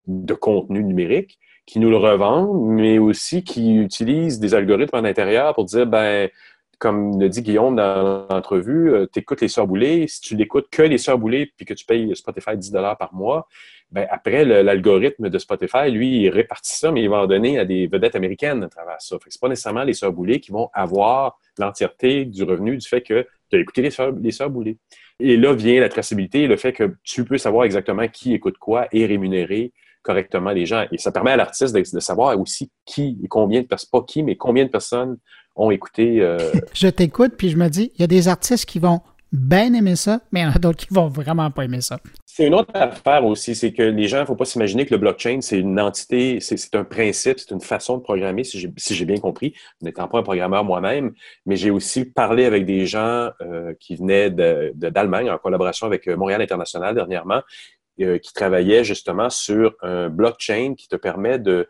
E: de contenu numérique qui nous le revendent, mais aussi qui utilisent des algorithmes en intérieur pour dire, ben, comme le dit Guillaume dans l'entrevue, euh, tu écoutes les Sœurs Boulées. Si tu n'écoutes que les Sœurs Boulées puis que tu payes Spotify 10 par mois, ben après, l'algorithme de Spotify, lui, il répartit ça, mais il va en donner à des vedettes américaines à travers ça. Ce n'est pas nécessairement les Sœurs Boulées qui vont avoir l'entièreté du revenu du fait que tu as écouté les Sœurs, Boulées. Et là vient la traçabilité, le fait que tu peux savoir exactement qui écoute quoi et rémunérer correctement les gens. Et ça permet à l'artiste de, savoir aussi qui et combien de personnes, pas qui, mais combien de personnes ont écouté. Euh,
A: je t'écoute, puis je me dis, il y a des artistes qui vont bien aimer ça, mais il y en a d'autres qui vont vraiment pas aimer ça.
E: C'est une autre affaire aussi, c'est que les gens, il ne faut pas s'imaginer que le blockchain, c'est une entité, c'est un principe, c'est une façon de programmer, si j'ai bien compris, n'étant pas un programmeur moi-même, mais j'ai aussi parlé avec des gens euh, qui venaient d'Allemagne en collaboration avec euh, Montréal International dernièrement, qui travaillaient justement sur un blockchain qui te permet de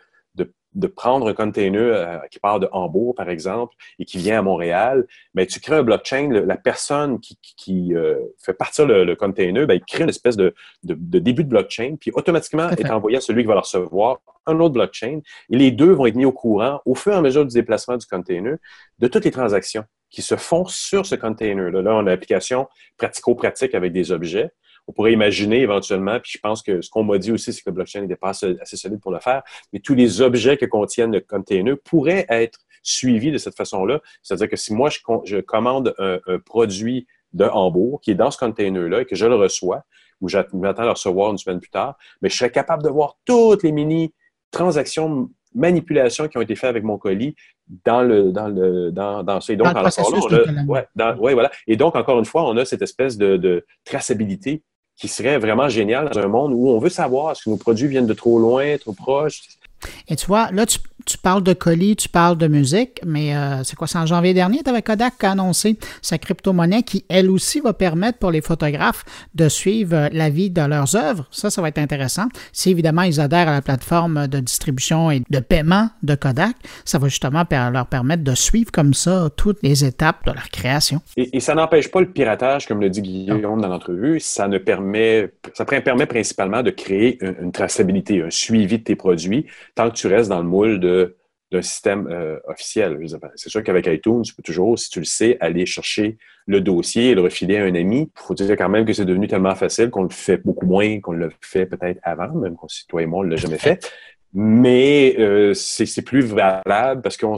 E: de prendre un container euh, qui part de Hambourg, par exemple, et qui vient à Montréal, mais tu crées un blockchain, la personne qui, euh, fait partir le, container, ben, il crée une espèce de, début de blockchain, puis automatiquement est envoyé à celui qui va le recevoir un autre blockchain, et les deux vont être mis au courant au fur et à mesure du déplacement du container de toutes les transactions qui se font sur ce container-là. Là, on a une application pratico-pratique avec des objets on pourrait imaginer éventuellement, puis je pense que ce qu'on m'a dit aussi, c'est que le blockchain n'était pas assez, solide pour le faire, mais tous les objets que contiennent le container pourraient être suivis de cette façon-là. C'est-à-dire que si moi, je, commande un, produit de Hambourg qui est dans ce container-là et que je le reçois, ou j'attends à le recevoir une semaine plus tard, mais je serais capable de voir toutes les mini transactions manipulations qui ont été faites avec mon colis dans le dans le dans, dans ça. Et donc, ouais, voilà. Et donc, encore une fois, on a cette espèce de, de traçabilité qui serait vraiment génial dans un monde où on veut savoir que nos produits viennent de trop loin, trop proches.
A: Et tu vois, là, tu, parles de colis, tu parles de musique, mais euh, c'est quoi, c'est en janvier dernier, tu avais Kodak qui a annoncé sa crypto-monnaie qui, elle aussi, va permettre pour les photographes de suivre euh, la vie de leurs œuvres. Ça, ça va être intéressant. Si évidemment ils adhèrent à la plateforme de distribution et de paiement de Kodak, ça va justement leur permettre de suivre comme ça toutes les étapes de leur création.
E: Et, ça n'empêche pas le piratage, comme le dit Guillaume dans l'entrevue. Ça ne permet, ça permet principalement de créer une, une traçabilité, un suivi de tes produits, tant que tu restes dans le moule de d'un système euh, officiel. Ben, c'est sûr qu'avec iTunes, tu peux toujours, si tu le sais, aller chercher le dossier et le refiler à un ami. Il faut dire quand même que c'est devenu tellement facile qu'on le fait beaucoup moins qu'on le fait peut-être avant, même si toi et moi, on ne l'a jamais fait. Mais euh, c'est plus valable parce qu'on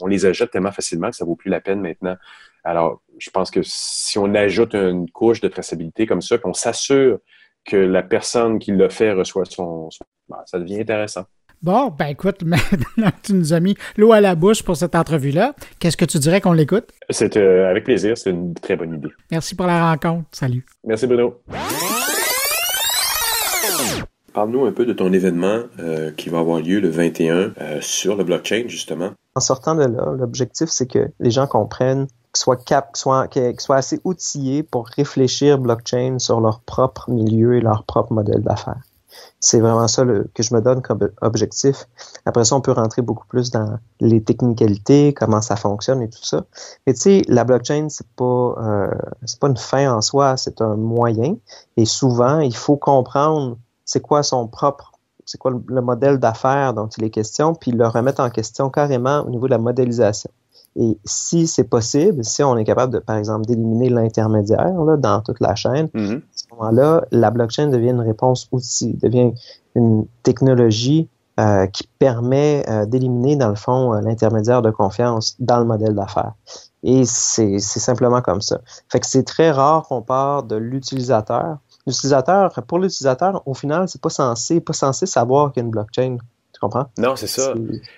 E: on, les ajoute tellement facilement que ça vaut plus la peine maintenant. Alors, je pense que si on ajoute une couche de traçabilité comme ça, qu'on s'assure que la personne qui l'a fait reçoit son... Ben, ça devient intéressant.
A: Bon, ben écoute, maintenant tu nous as mis l'eau à la bouche pour cette entrevue-là, qu'est-ce que tu dirais qu'on l'écoute?
E: C'est euh, avec plaisir, c'est une très bonne idée.
A: Merci pour la rencontre. Salut.
E: Merci Bruno.
F: Parle-nous un peu de ton événement euh, qui va avoir lieu le 21 euh, sur le blockchain, justement.
G: En sortant de là, l'objectif, c'est que les gens comprennent, qu'ils soient, cap, qu'ils soient, qu'ils soient assez outillés pour réfléchir blockchain sur leur propre milieu et leur propre modèle d'affaires. C'est vraiment ça que je me donne comme objectif. Après ça, on peut rentrer beaucoup plus dans les technicalités, comment ça fonctionne et tout ça. Mais tu sais, la blockchain, c'est pas euh, c'est pas une fin en soi, c'est un moyen. Et souvent, il faut comprendre c'est quoi son propre, c'est quoi le, modèle d'affaires dont il est question, puis le remettre en question carrément au niveau de la modélisation. Et si c'est possible, si on est capable de, par exemple, d'éliminer l'intermédiaire dans toute la chaîne,
E: mm-hmm.
G: à ce moment-là, la blockchain devient une réponse outil, devient une technologie euh, qui permet euh, d'éliminer, dans le fond, euh, l'intermédiaire de confiance dans le modèle d'affaires. Et c'est simplement comme ça. Fait que c'est très rare qu'on part de l'utilisateur l'utilisateur, pour l'utilisateur, au final, c'est pas censé, pas censé savoir qu'il y a une blockchain. Tu comprends?
E: Non, c'est ça.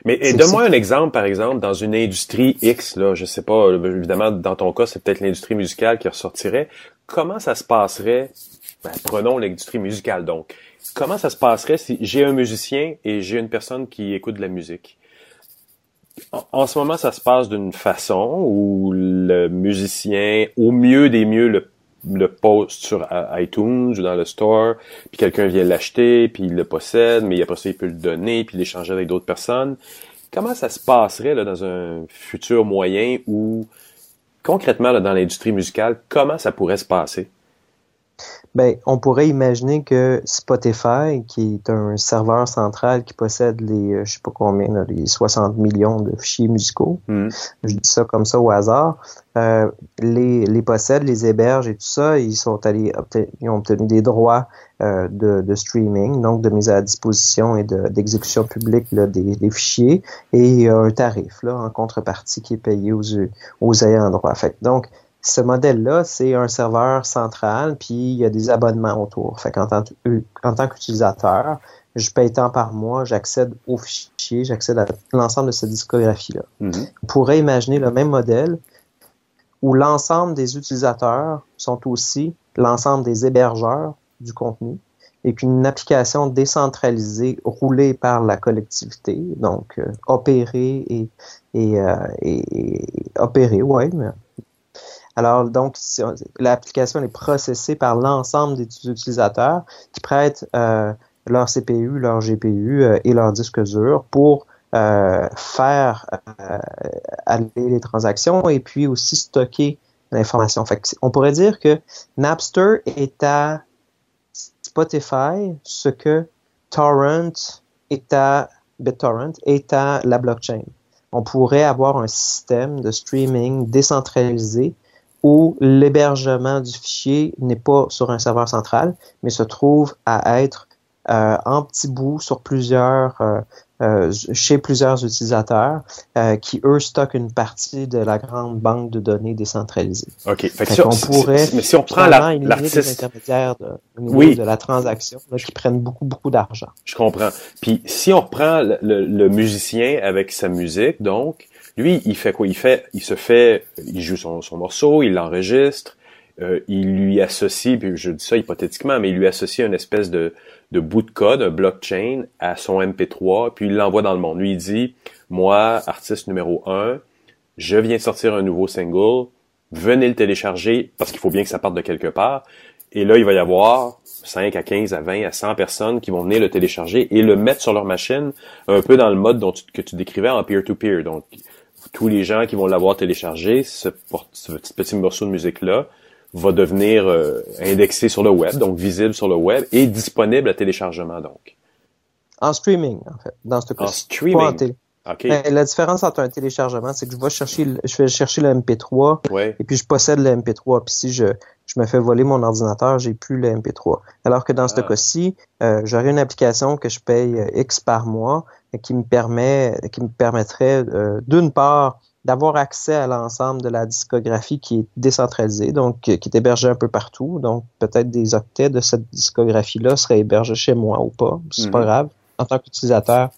E: Mais donne-moi un exemple, par exemple, dans une industrie X, là, je sais pas, évidemment, dans ton cas, c'est peut-être l'industrie musicale qui ressortirait. Comment ça se passerait, ben, prenons l'industrie musicale donc, comment ça se passerait si j'ai un musicien et j'ai une personne qui écoute de la musique? En, ce moment, ça se passe d'une façon où le musicien, au mieux des mieux, le le post sur iTunes ou dans le store, puis quelqu'un vient l'acheter, puis il le possède, mais après ça, il peut le donner, puis l'échanger avec d'autres personnes. Comment ça se passerait là, dans un futur moyen ou concrètement là, dans l'industrie musicale, comment ça pourrait se passer?
G: Ben, on pourrait imaginer que Spotify, qui est un serveur central qui possède les, euh, je sais pas combien, les 60 millions de fichiers musicaux,
E: hmm.
G: je dis ça comme ça au hasard, euh, les, les possède, les héberge et tout ça, ils sont allés, ils ont obtenu des droits euh, de, de, streaming, donc de mise à disposition et d'exécution publique là, des, des, fichiers, et il y a un tarif là, en contrepartie qui est payé aux, aux ayants droit. Fait donc, ce modèle-là, c'est un serveur central, puis il y a des abonnements autour. Fait qu'en tant, en tant qu'utilisateur, je paye tant par mois, j'accède aux fichiers, j'accède à l'ensemble de cette discographie-là.
E: Mm-hmm.
G: On pourrait imaginer le même modèle où l'ensemble des utilisateurs sont aussi l'ensemble des hébergeurs du contenu et qu'une application décentralisée roulée par la collectivité, donc euh, opérée et, et, euh, et, et opérée, ouais, mais alors, donc, l'application est processée par l'ensemble des utilisateurs qui prêtent euh, leur CPU, leur GPU euh, et leur disque dur pour euh, faire aller les transactions et puis aussi stocker l'information. on pourrait dire que Napster est à Spotify ce que Torrent est à BitTorrent est à la blockchain. On pourrait avoir un système de streaming décentralisé où l'hébergement du fichier n'est pas sur un serveur central, mais se trouve à être euh, en petits bouts sur plusieurs, euh, euh, chez plusieurs utilisateurs qui, eux, stockent une partie de la grande banque de données décentralisée.
E: OK.
G: Fait, fait on pourrait
E: mais si on prend l'artiste...
G: intermédiaires de, oui. de la transaction là, qui prennent beaucoup, beaucoup d'argent.
E: Je comprends. Puis si on reprend le, le musicien avec sa musique, donc, lui, il fait quoi? Il fait, il se fait, il joue son, morceau, il l'enregistre, euh, il lui associe, puis je dis ça hypothétiquement, mais il lui associe une espèce de, de bout de code, un blockchain à son MP3, puis il l'envoie dans le monde. Lui, il dit, moi, artiste numéro un, je viens sortir un nouveau single, venez le télécharger, parce qu'il faut bien que ça parte de quelque part. Et là, il va y avoir 5 à 15 à 20 à 100 personnes qui vont venir le télécharger et le mettre sur leur machine, un peu dans le mode dont que tu décrivais en peer-to-peer. Donc, tous les gens qui vont l'avoir téléchargé, ce, petit morceau de musique-là va devenir euh, indexé sur le web, donc visible sur le web et disponible à téléchargement donc.
G: En streaming, en fait, dans ce cas.
E: En streaming.
G: Ben, la différence entre un téléchargement, c'est que je vais chercher, je vais chercher le MP3 et puis je possède le MP3. Puis si je, je me fais voler mon ordinateur, j'ai plus le MP3. Alors que dans ce ah. cas-ci, euh, j'aurais une application que je paye euh, X par mois qui me permet, qui me permettrait euh, d'une part d'avoir accès à l'ensemble de la discographie qui est décentralisée, donc qui est hébergée un peu partout. Donc peut-être des octets de cette discographie-là seraient hébergés chez moi ou pas, c'est pas mhm. grave. en tant qu'utilisateur,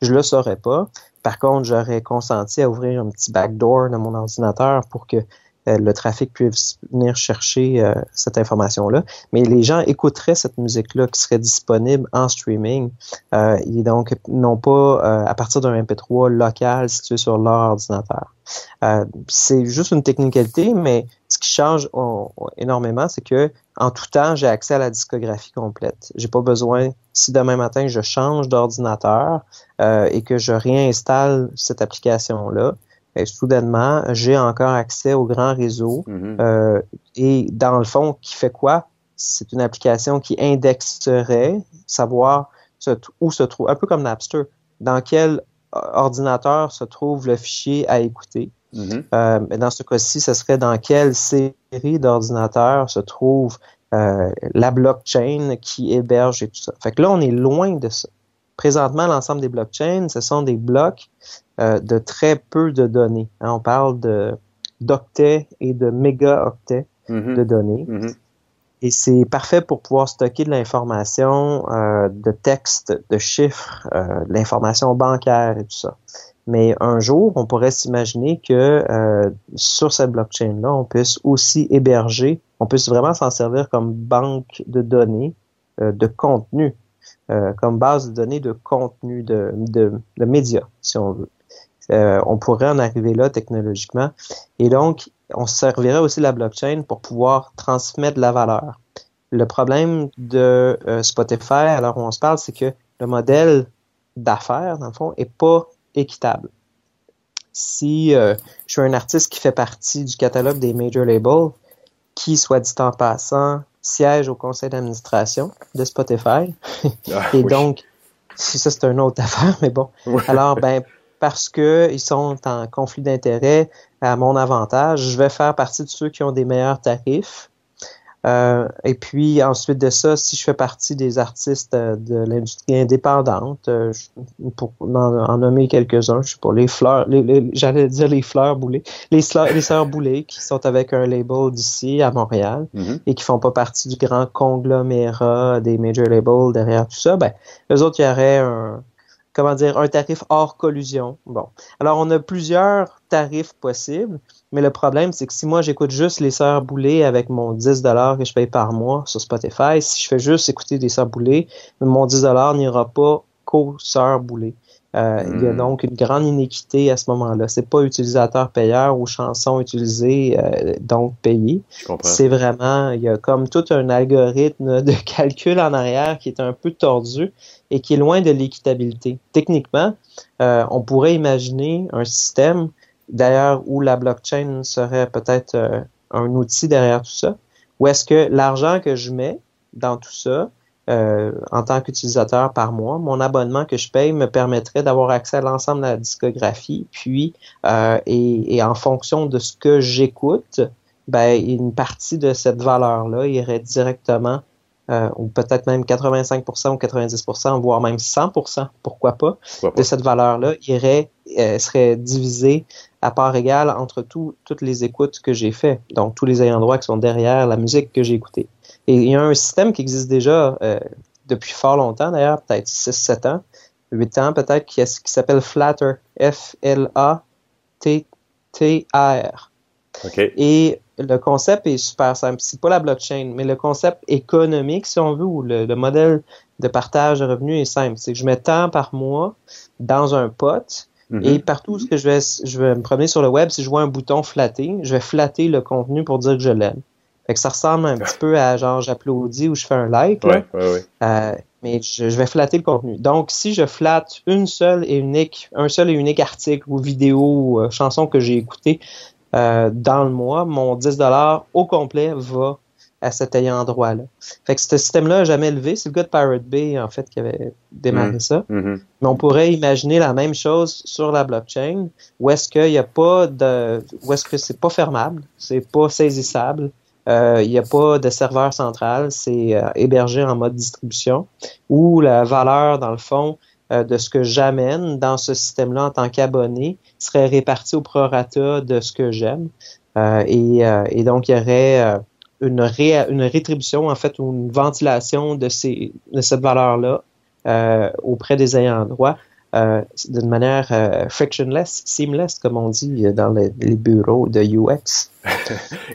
G: je le saurais pas. Par contre, j'aurais consenti à ouvrir un petit backdoor de mon ordinateur pour que euh, le trafic puisse venir chercher euh, cette information-là. Mais les gens écouteraient cette musique-là qui serait disponible en streaming euh, et donc non pas à partir d'un MP3 local situé sur leur ordinateur. c'est juste une technicalité, mais ce qui change énormément, c'est que en tout temps, j'ai accès à la discographie complète. J'ai pas besoin, si demain matin je change d'ordinateur et que je réinstalle cette application-là, et soudainement, j'ai encore accès au grand réseau. Mhm. euh, et dans le fond, qui fait quoi? C'est une application qui indexerait, savoir où se trouve, un peu comme Napster, dans quel ordinateur se trouve le fichier à écouter. Mhm. euh, dans ce cas-ci, ce serait dans quelle série d'ordinateurs se trouve euh, la blockchain qui héberge et tout ça. Fait que là, on est loin de ça. Présentement, l'ensemble des blockchains, ce sont des blocs euh, de très peu de données. Hein, on parle de d'octets et de mégaoctets mm-hmm. de données. Mm-hmm. Et c'est parfait pour pouvoir stocker de l'information, euh, de texte, de chiffres, euh, de l'information bancaire et tout ça. Mais un jour, on pourrait s'imaginer que euh, sur cette blockchain-là, on puisse aussi héberger, on puisse vraiment s'en servir comme banque de données, de contenu, comme base de données de contenu, de, de, de médias, si on veut. Euh, on pourrait en arriver là technologiquement. Et donc, on servirait aussi de la blockchain pour pouvoir transmettre de la valeur. Le problème de euh, Spotify, alors on se parle, c'est que le modèle d'affaires, dans le fond, est pas équitable. Si euh, je suis un artiste qui fait partie du catalogue des major labels, qui, soit dit en passant, siège au conseil d'administration de Spotify, ah, et donc, si ça c'est une autre affaire, mais bon. Alors, ben, parce qu'ils sont en conflit d'intérêts à mon avantage. Je vais faire partie de ceux qui ont des meilleurs tarifs. Euh, et puis ensuite de ça, si je fais partie des artistes euh, de l'industrie indépendante, euh, pour en, nommer quelques-uns, je sais pas, les fleurs, les, j'allais dire les fleurs boulées, les, les sœurs boulées qui sont avec un label d'ici à Montréal mm-hmm. et qui font pas partie du grand conglomérat des major labels derrière tout ça, ben, eux autres, il y aurait un, comment dire, un tarif hors collusion. Bon. Alors, on a plusieurs tarifs possibles, mais le problème, c'est que si moi, j'écoute juste les sœurs boulées avec mon 10 que je paye par mois sur Spotify, si je fais juste écouter des sœurs boulées, mon 10 n'ira pas qu'aux sœurs boulées. Euh, il y a hmm. donc une grande inéquité à ce moment-là. C'est pas utilisateur payeur ou chansons utilisées euh, donc payées. C'est vraiment il y a comme tout un algorithme de calcul en arrière qui est un peu tordu et qui est loin de l'équitabilité. Techniquement, euh, on pourrait imaginer un système d'ailleurs où la blockchain serait peut-être un outil derrière tout ça, où est-ce que l'argent que je mets dans tout ça euh, en tant qu'utilisateur par mois. Mon abonnement que je paye me permettrait d'avoir accès à l'ensemble de la discographie. Puis, euh, et, en fonction de ce que j'écoute, ben, une partie de cette valeur-là irait directement, euh, ou peut-être même 85% ou 90%, voire même 100%, pourquoi pas, de cette valeur-là irait, serait divisée à part égale entre toutes les écoutes que j'ai fait. Donc, tous les ayants droit qui sont derrière la musique que j'ai écoutée. Et il y a un système qui existe déjà euh, depuis fort longtemps, d'ailleurs, peut-être 6-7 ans, 8 ans peut-être, qui, qui s'appelle Flatter. F-L-A-T-T-A-R. Et le concept est super simple. C'est pas la blockchain, mais le concept économique, si on veut, ou le, modèle de partage de revenus est simple. C'est que je mets tant par mois dans un pot, mm-hmm. Et partout où je vais, je vais me promener sur le web, si je vois un bouton flatter, je vais flatter le contenu pour dire que je l'aime. Fait que ça ressemble un petit peu à genre j'applaudis ou je fais un like. Euh, mais je, vais flatter le contenu. Donc, si je flatte une seule et unique, un seul et unique article ou vidéo ou euh, chanson que j'ai écouté euh, dans le mois, mon 10 au complet va à cet ayant droit-là. Fait que ce système-là n'a jamais levé. C'est le gars de Pirate Bay, en fait, qui avait démarré mm. ça. Mm-hmm. Mais on pourrait imaginer la même chose sur la blockchain, où est-ce qu'il n'y a pas de, où est-ce que c'est pas fermable, c'est pas saisissable, euh, il n'y a pas de serveur central, c'est euh, hébergé en mode distribution, où la valeur, dans le fond, euh, de ce que j'amène dans ce système-là en tant qu'abonné serait répartie au prorata de ce que j'aime. Et, et, donc, il y aurait une, ré, une rétribution, en fait, ou une ventilation de, ces, de cette valeur-là auprès des ayants droit euh, d'une manière euh, frictionless, seamless, comme on dit dans les, bureaux de UX.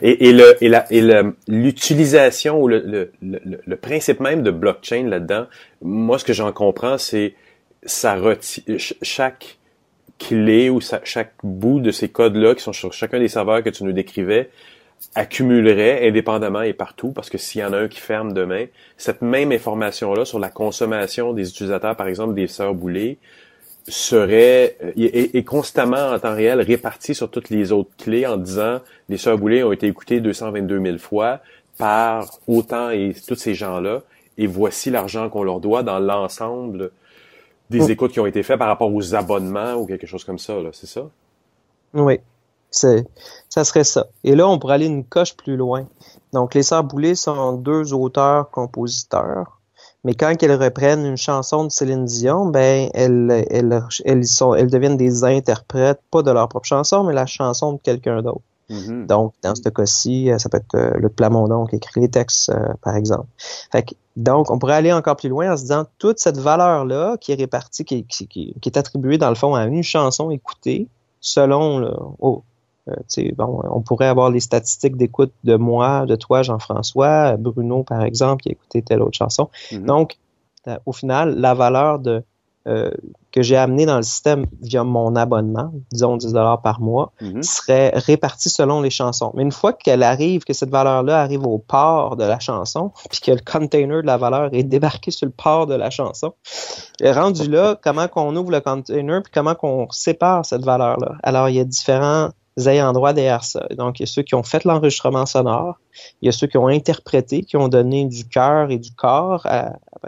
E: et, et, le, et, l'utilisation ou le, le, le, principe même de blockchain là-dedans, moi, ce que j'en comprends, c'est ça chaque clé ou chaque bout de ces codes-là qui sont sur chacun des serveurs que tu nous décrivais accumulerait indépendamment et partout, parce que s'il y en a un qui ferme demain, cette même information-là sur la consommation des utilisateurs, par exemple des sœurs boulées, serait est, euh, constamment en temps réel réparti sur toutes les autres clés en disant les sœurs boulées ont été écoutées 222 000 fois par autant et tous ces gens-là et voici l'argent qu'on leur doit dans l'ensemble des mm. écoutes qui ont été faites par rapport aux abonnements ou quelque chose comme ça, c'est ça?
G: Oui, c'est, ça serait ça. Et là, on pourrait aller une coche plus loin. Donc, les sœurs Boulay sont deux auteurs-compositeurs mais quand elles reprennent une chanson de Céline Dion, ben elles, elles, elles, sont, elles deviennent des interprètes, pas de leur propre chanson, mais la chanson de quelqu'un d'autre. Mm-hmm. Donc, dans ce cas-ci, euh, ça peut être euh, Luc Plamondon qui écrit les textes, euh, par exemple. Fait que, donc, on pourrait aller encore plus loin en se disant toute cette valeur-là qui est répartie, qui, qui, qui, est attribuée dans le fond à une chanson écoutée, selon le, oh, euh, bon, on pourrait avoir les statistiques d'écoute de moi, de toi, Jean-François, Bruno, par exemple, qui a écouté telle autre chanson. Mhm. Donc, euh, au final, la valeur de, euh, que j'ai amenée dans le système via mon abonnement, disons 10 dollars par mois, mhm. serait répartie selon les chansons. Mais une fois qu'elle arrive, que cette valeur-là arrive au port de la chanson, puis que le container de la valeur est débarqué sur le port de la chanson, rendu là, comment qu'on ouvre le container, puis comment qu'on sépare cette valeur-là? Alors, il y a différents ayant droit derrière ça. Donc, il y a ceux qui ont fait l'enregistrement sonore, il y a ceux qui ont interprété, qui ont donné du cœur et du corps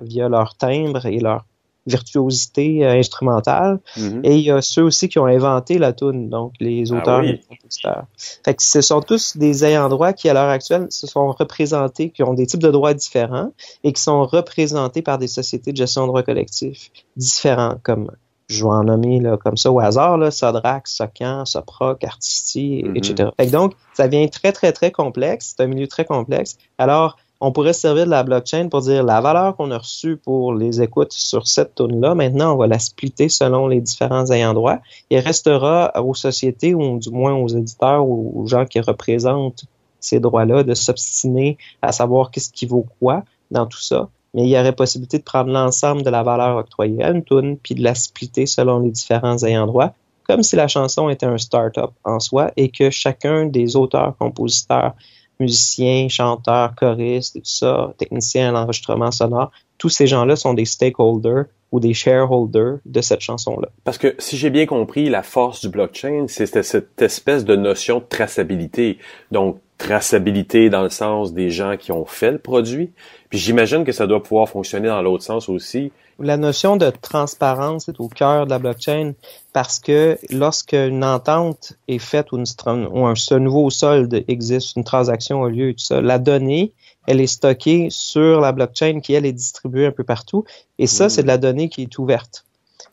G: via leur timbre et leur virtuosité euh, instrumentale. Mm-hmm. Et il y a ceux aussi qui ont inventé la tune, donc les ah auteurs et les compositeurs. Fait que ce sont tous des ayants droit qui, à l'heure actuelle, se sont représentés, qui ont des types de droits différents et qui sont représentés par des sociétés de gestion de droits collectifs différents, comme je vais en nommer là, comme ça au hasard, là, Sodrax, Socan, Soproc, Artisti, mm-hmm. etc. donc, ça devient très, très, très complexe. C'est un milieu très complexe. Alors, on pourrait servir de la blockchain pour dire la valeur qu'on a reçue pour les écoutes sur cette tune-là, maintenant, on va la splitter selon les différents ayants droit. Il restera aux sociétés, ou du moins aux éditeurs ou aux gens qui représentent ces droits-là, de s'obstiner à savoir qu'est-ce qui vaut quoi dans tout ça mais il y aurait possibilité de prendre l'ensemble de la valeur octroyée à une tune puis de la splitter selon les différents ayants droit, comme si la chanson était un start-up en soi et que chacun des auteurs, compositeurs, musiciens, chanteurs, choristes tout ça, techniciens à l'enregistrement sonore, tous ces gens-là sont des stakeholders ou des shareholders de cette chanson-là.
E: Parce que si j'ai bien compris, la force du blockchain, c'est cette espèce de notion de traçabilité. Donc, traçabilité dans le sens des gens qui ont fait le produit. Puis j'imagine que ça doit pouvoir fonctionner dans l'autre sens aussi.
G: La notion de transparence est au cœur de la blockchain parce que lorsque une entente est faite ou, un, nouveau solde existe, une transaction a lieu tout ça, la donnée, elle est stockée sur la blockchain qui, elle, est distribuée un peu partout. Et ça, c'est de la donnée qui est ouverte.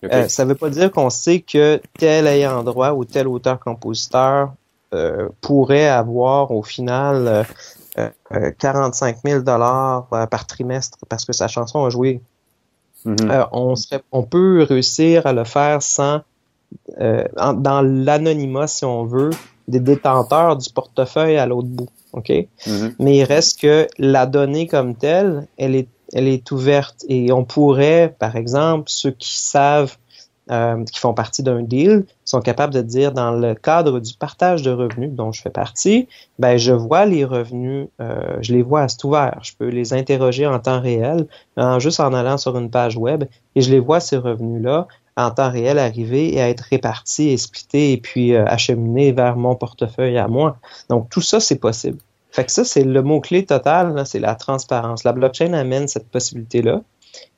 G: Euh, ça ne veut pas dire qu'on sait que tel ayant droit ou tel auteur-compositeur pourrait avoir au final euh, 45 000 dollars euh, par trimestre parce que sa chanson a joué. Mm-hmm. Euh, on, serait, on peut réussir à le faire sans, dans l'anonymat, si on veut, des détenteurs du portefeuille à l'autre bout. OK? Mm-hmm. Mais il reste que la donnée comme telle, elle est, elle est ouverte et on pourrait, par exemple, ceux qui savent euh, qui font partie d'un deal sont capables de dire dans le cadre du partage de revenus dont je fais partie, ben je vois les revenus, euh, je les vois à cet ouvert. Je peux les interroger en temps réel, en, juste en allant sur une page web, et je les vois ces revenus-là en temps réel arriver et être répartis et splittés et puis euh, acheminés vers mon portefeuille à moi. Donc tout ça, c'est possible. Fait que ça, c'est le mot-clé total, c'est la transparence. La blockchain amène cette possibilité-là.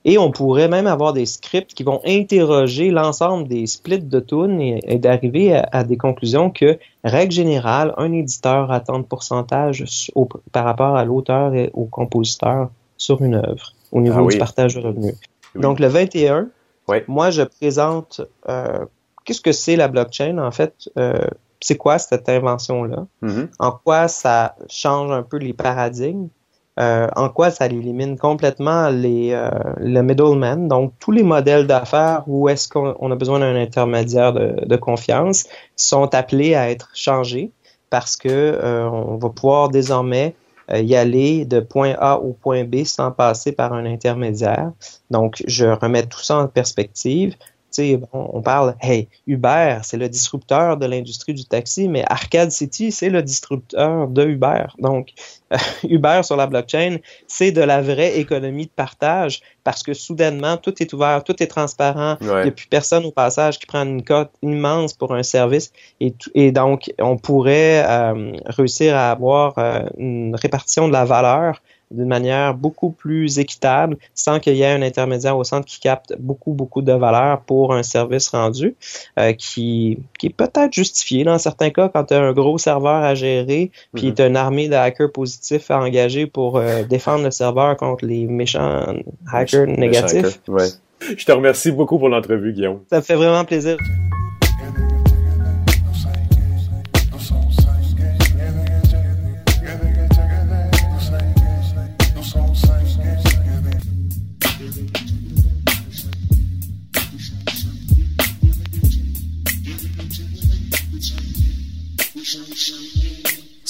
G: Et on pourrait même avoir des scripts qui vont interroger l'ensemble des splits de tunes et, d'arriver à, des conclusions que, règle générale, un éditeur a tant de pourcentage par rapport à l'auteur et au compositeur sur une œuvre au niveau ah du partage de revenus. Donc, le 21, moi, je présente euh, qu'est-ce que c'est la blockchain, en fait? Euh, c'est quoi cette invention-là? Mm-hmm. En quoi ça change un peu les paradigmes? Euh, en quoi ça élimine complètement les, euh, le middleman, donc tous les modèles d'affaires où est-ce qu'on a besoin d'un intermédiaire de, confiance sont appelés à être changés parce que euh, on va pouvoir désormais euh, y aller de point A au point B sans passer par un intermédiaire. Donc, je remets tout ça en perspective on parle, hey, Uber, c'est le disrupteur de l'industrie du taxi, mais Arcade City, c'est le disrupteur de Uber. Donc, Uber sur la blockchain, c'est de la vraie économie de partage parce que soudainement, tout est ouvert, tout est transparent. Il n'y a plus personne au passage qui prend une cote immense pour un service. Et, et donc, on pourrait euh, réussir à avoir euh, une répartition de la valeur d'une manière beaucoup plus équitable sans qu'il y ait un intermédiaire au centre qui capte beaucoup, beaucoup de valeur pour un service rendu euh, qui, qui est peut-être justifié dans certains cas quand tu as un gros serveur à gérer puis mm-hmm. tu as une armée de hackers positifs à engager pour euh, défendre le serveur contre les méchants hackers négatifs.
E: Je te remercie beaucoup pour l'entrevue, Guillaume.
G: Ça me fait vraiment plaisir.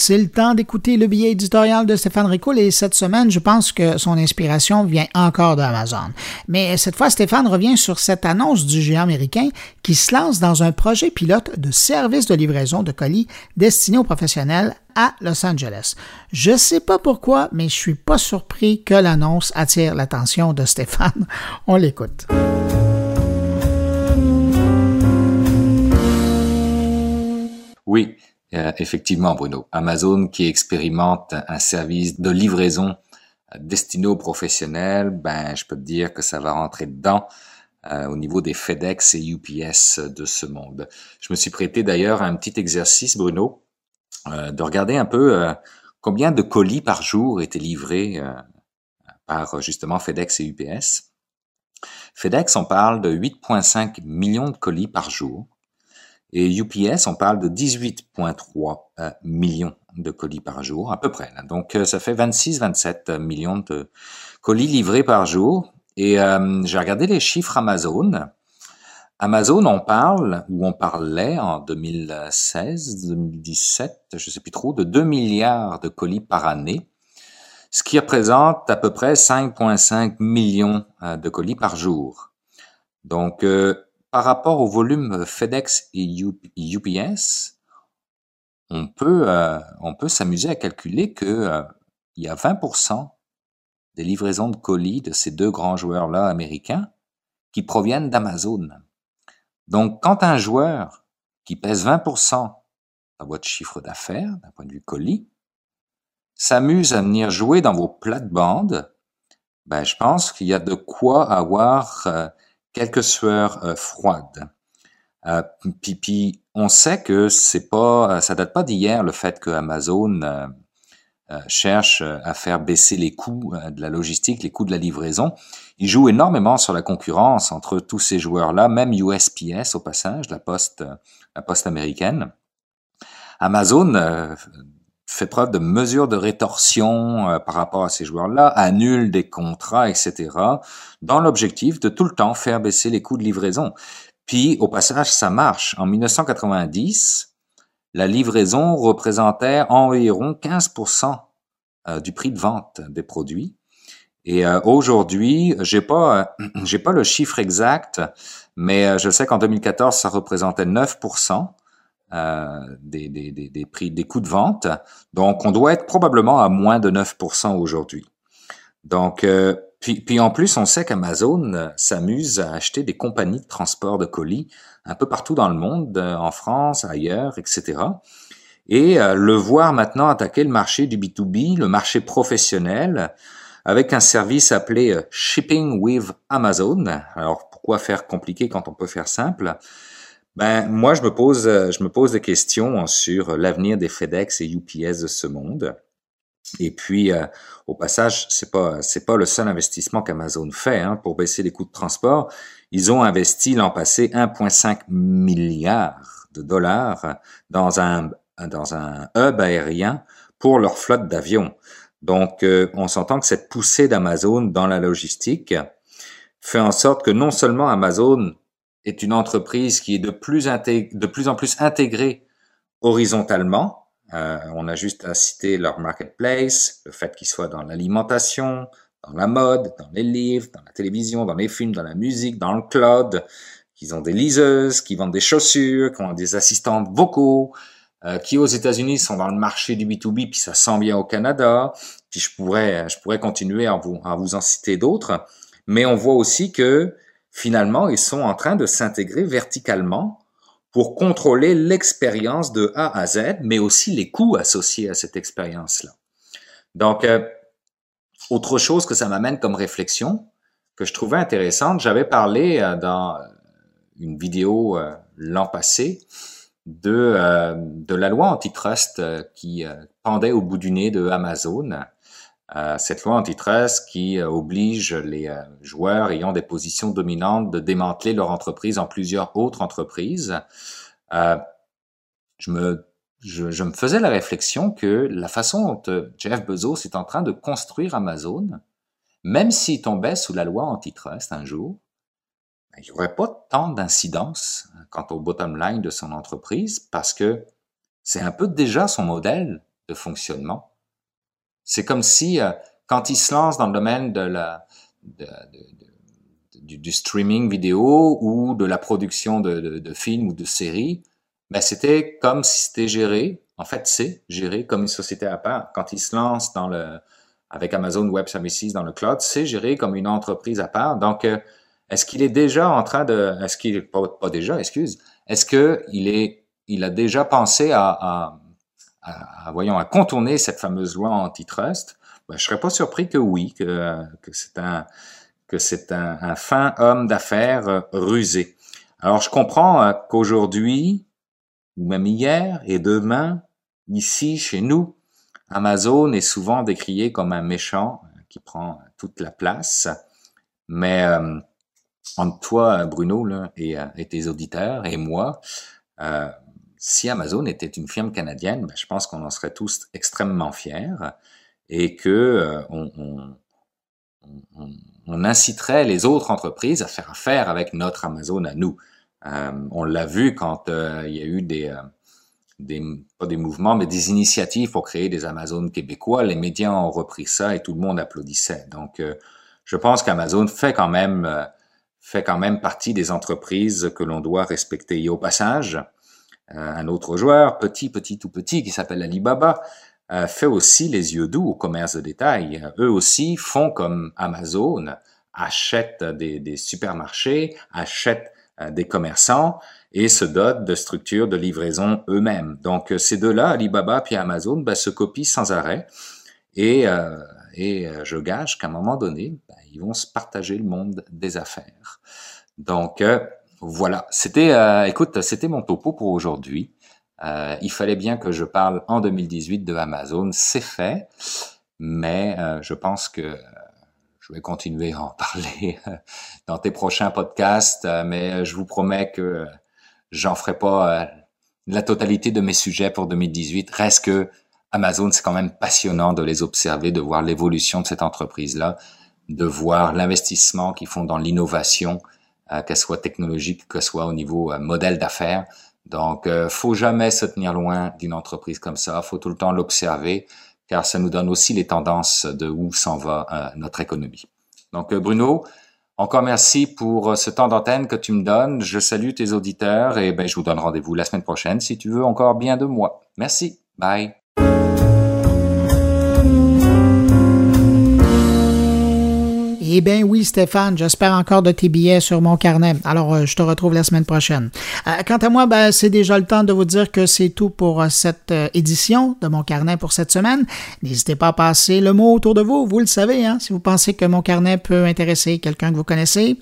A: C'est le temps d'écouter le billet éditorial de Stéphane Ricoul et cette semaine, je pense que son inspiration vient encore d'Amazon. Mais cette fois, Stéphane revient sur cette annonce du géant américain qui se lance dans un projet pilote de service de livraison de colis destiné aux professionnels à Los Angeles. Je sais pas pourquoi, mais je suis pas surpris que l'annonce attire l'attention de Stéphane. On l'écoute.
H: Oui, euh, effectivement, Bruno. Amazon qui expérimente un service de livraison euh, destiné aux professionnels, ben, je peux te dire que ça va rentrer dedans euh, au niveau des FedEx et UPS de ce monde. Je me suis prêté d'ailleurs à un petit exercice, Bruno, de regarder un peu combien de colis par jour étaient livrés par justement FedEx et UPS. FedEx, on parle de 8,5 millions de colis par jour. Et UPS, on parle de 18,3 euh, millions de colis par jour, à peu près. Donc, euh, ça fait 26-27 millions de colis livrés par jour. Et euh, j'ai regardé les chiffres Amazon. Amazon, on parle, ou on parlait en 2016, 2017, je sais plus trop, de 2 milliards de colis par année, ce qui représente à peu près 5,5 millions de colis par jour. Donc, par rapport au volume FedEx et UPS, on peut, euh, on peut s'amuser à calculer que euh, y a 20% des livraisons de colis de ces deux grands joueurs-là américains qui proviennent d'Amazon. Donc, quand un joueur qui pèse 20% dans votre chiffre d'affaires, d'un point de vue colis, s'amuse à venir jouer dans vos plates-bandes, ben, je pense qu'il y a de quoi avoir euh, quelques sueurs euh, froides. Euh, puis, on sait que c'est pas, euh, ça date pas d'hier le fait que Amazon euh, cherche à faire baisser les coûts de la logistique, les coûts de la livraison. Il joue énormément sur la concurrence entre tous ces joueurs-là, même USPS au passage, la poste, la poste américaine. Amazon fait preuve de mesures de rétorsion euh, par rapport à ces joueurs-là, annule des contrats, etc., dans l'objectif de tout le temps faire baisser les coûts de livraison. Puis, au passage, ça marche. En 1990, la livraison représentait environ 15% euh, du prix de vente des produits. Et euh, aujourd'hui, j'ai pas, j'ai pas le chiffre exact, mais je sais qu'en 2014, ça représentait 9%. Euh, des, des, des, prix, des coûts de vente. Donc, on doit être probablement à moins de 9% aujourd'hui. Donc, euh, puis, puis en plus, on sait qu'Amazon euh, s'amuse à acheter des compagnies de transport de colis un peu partout dans le monde, en France, ailleurs, etc. Et le voir maintenant attaquer le marché du B2B, le marché professionnel, avec un service appelé Shipping with Amazon. Alors, pourquoi faire compliqué quand on peut faire simple? Ben, moi, je me pose, euh, je me pose des questions sur l'avenir des FedEx et UPS de ce monde. Et puis, euh, au passage, c'est pas c'est pas le seul investissement qu'Amazon fait hein, pour baisser les coûts de transport. Ils ont investi l'an passé 1,5 milliard de dollars dans un dans un hub aérien pour leur flotte d'avions. Donc, euh, on s'entend que cette poussée d'Amazon dans la logistique fait en sorte que non seulement Amazon est une entreprise qui est de plus, de plus en plus intégrée horizontalement, euh, on a juste à citer leur marketplace, le fait qu'ils soient dans l'alimentation, dans la mode, dans les livres, dans la télévision, dans les films, dans la musique, dans le cloud, qu'ils ont des liseuses, qui vendent des chaussures, qui ont des assistants vocaux, euh, qui aux États-Unis sont dans le marché du B2B, puis ça sent bien au Canada. Puis je pourrais, je pourrais continuer à vous, à vous en citer d'autres. Mais on voit aussi que finalement, ils sont en train de s'intégrer verticalement pour contrôler l'expérience de A à Z, mais aussi les coûts associés à cette expérience-là. Donc, euh, autre chose que ça m'amène comme réflexion, que je trouvais intéressante, j'avais parlé euh, dans une vidéo euh, l'an passé de, de la loi antitrust qui pendait au bout du nez de Amazon. Cette loi antitrust qui oblige les joueurs ayant des positions dominantes de démanteler leur entreprise en plusieurs autres entreprises. je me je, je, me faisais la réflexion que la façon dont euh, Jeff Bezos est en train de construire Amazon, même s'il tombait sous la loi antitrust un jour, ben, il n'y aurait pas tant d'incidence quant au bottom line de son entreprise parce que c'est un peu déjà son modèle de fonctionnement. C'est comme si, euh, quand il se lance dans le domaine de la, de, de, du, du, streaming vidéo ou de la production de, films ou de séries, ben, c'était comme si c'était géré. En fait, c'est géré comme une société à part. Quand il se lance dans le, avec Amazon Web Services dans le cloud, c'est géré comme une entreprise à part. Donc, euh, est-ce qu'il est déjà en train de, est-ce qu'il pas, pas déjà, excuse, est-ce que il est, il a déjà pensé à, à, à, voyons, à contourner cette fameuse loi antitrust ben, Je serais pas surpris que oui, que, que c'est un, que c'est un, un, fin homme d'affaires euh, rusé. Alors, je comprends euh, qu'aujourd'hui, ou même hier et demain, ici, chez nous, Amazon est souvent décrié comme un méchant euh, qui prend toute la place. Mais euh, entre toi, Bruno, là, et, et, tes auditeurs, et moi, euh, si Amazon était une firme canadienne, ben, je pense qu'on en serait tous extrêmement fiers et que euh, on, inciterait les autres entreprises à faire affaire avec notre Amazon à nous. Euh, on l'a vu quand euh, il y a eu des, des, pas des mouvements, mais des initiatives pour créer des Amazones québécois. Les médias ont repris ça et tout le monde applaudissait. Donc, je pense qu'Amazon fait quand même fait quand même partie des entreprises que l'on doit respecter. Et au passage, un autre joueur, petit, petit, tout petit, qui s'appelle Alibaba, fait aussi les yeux doux au commerce de détail. Eux aussi font comme Amazon, achètent des, des supermarchés, achètent euh, des commerçants et se dotent de structures de livraison eux-mêmes. Donc euh, ces deux-là, Alibaba puis Amazon, ben, se copient sans arrêt et, euh, et je gage qu'à un moment donné, ben, ils vont se partager le monde des affaires. Donc voilà, c'était, écoute, c'était mon topo pour aujourd'hui. il fallait bien que je parle en 2018 de Amazon, c'est fait, mais je pense que je vais continuer à en parler dans tes prochains podcasts, euh, mais je vous promets que j'en ferai pas euh, la totalité de mes sujets pour 2018. Reste que Amazon, c'est quand même passionnant de les observer, de voir l'évolution de cette entreprise-là, de voir l'investissement qu'ils font dans l'innovation, euh, qu'elle soit technologique, que soit au niveau modèle d'affaires. Donc, euh, faut jamais se tenir loin d'une entreprise comme ça. Faut tout le temps l'observer car ça nous donne aussi les tendances de où s'en va euh, notre économie. Donc euh, Bruno, encore merci pour euh, ce temps d'antenne que tu me donnes. Je salue tes auditeurs et ben, je vous donne rendez-vous la semaine prochaine si tu veux encore bien de moi. Merci. Bye.
A: Eh bien oui, Stéphane, j'espère encore de tes billets sur mon carnet. Alors, euh, je te retrouve la semaine prochaine. Euh, quant à moi, ben, c'est déjà le temps de vous dire que c'est tout pour euh, cette édition de mon carnet pour cette semaine. N'hésitez pas à passer le mot autour de vous, vous le savez, hein, si vous pensez que mon carnet peut intéresser quelqu'un que vous connaissez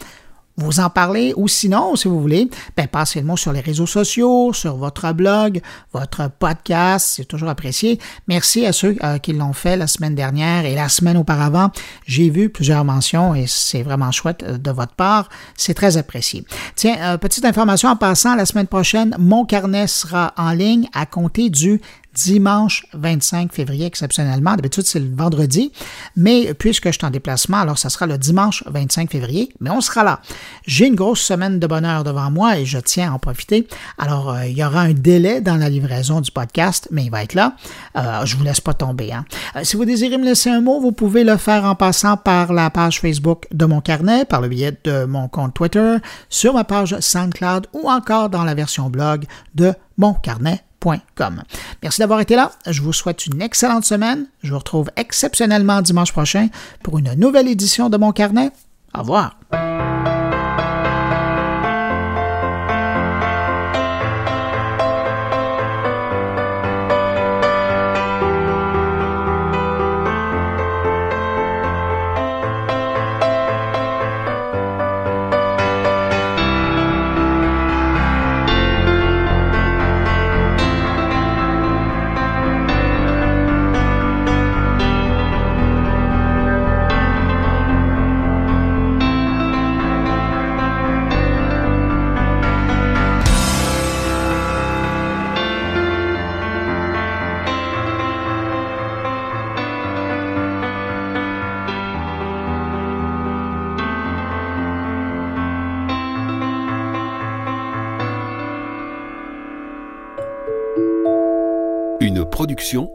A: vous en parler ou sinon, si vous voulez, ben, passez le mot sur les réseaux sociaux, sur votre blog, votre podcast, c'est toujours apprécié. Merci à ceux euh, qui l'ont fait la semaine dernière et la semaine auparavant. J'ai vu plusieurs mentions et c'est vraiment chouette euh, de votre part. C'est très apprécié. Tiens, euh, petite information en passant, la semaine prochaine, mon carnet sera en ligne à compter du dimanche 25 février exceptionnellement. D'habitude, c'est le vendredi, mais puisque je suis en déplacement, alors ça sera le dimanche 25 février, mais on sera là. J'ai une grosse semaine de bonheur devant moi et je tiens à en profiter. Alors, euh, il y aura un délai dans la livraison du podcast, mais il va être là. Euh, je vous laisse pas tomber. Hein. Euh, si vous désirez me laisser un mot, vous pouvez le faire en passant par la page Facebook de mon carnet, par le biais de mon compte Twitter, sur ma page SoundCloud ou encore dans la version blog de Merci d'avoir été là. Je vous souhaite une excellente semaine. Je vous retrouve exceptionnellement dimanche prochain pour une nouvelle édition de Mon Carnet. Au revoir.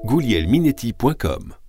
I: goulielminetti.com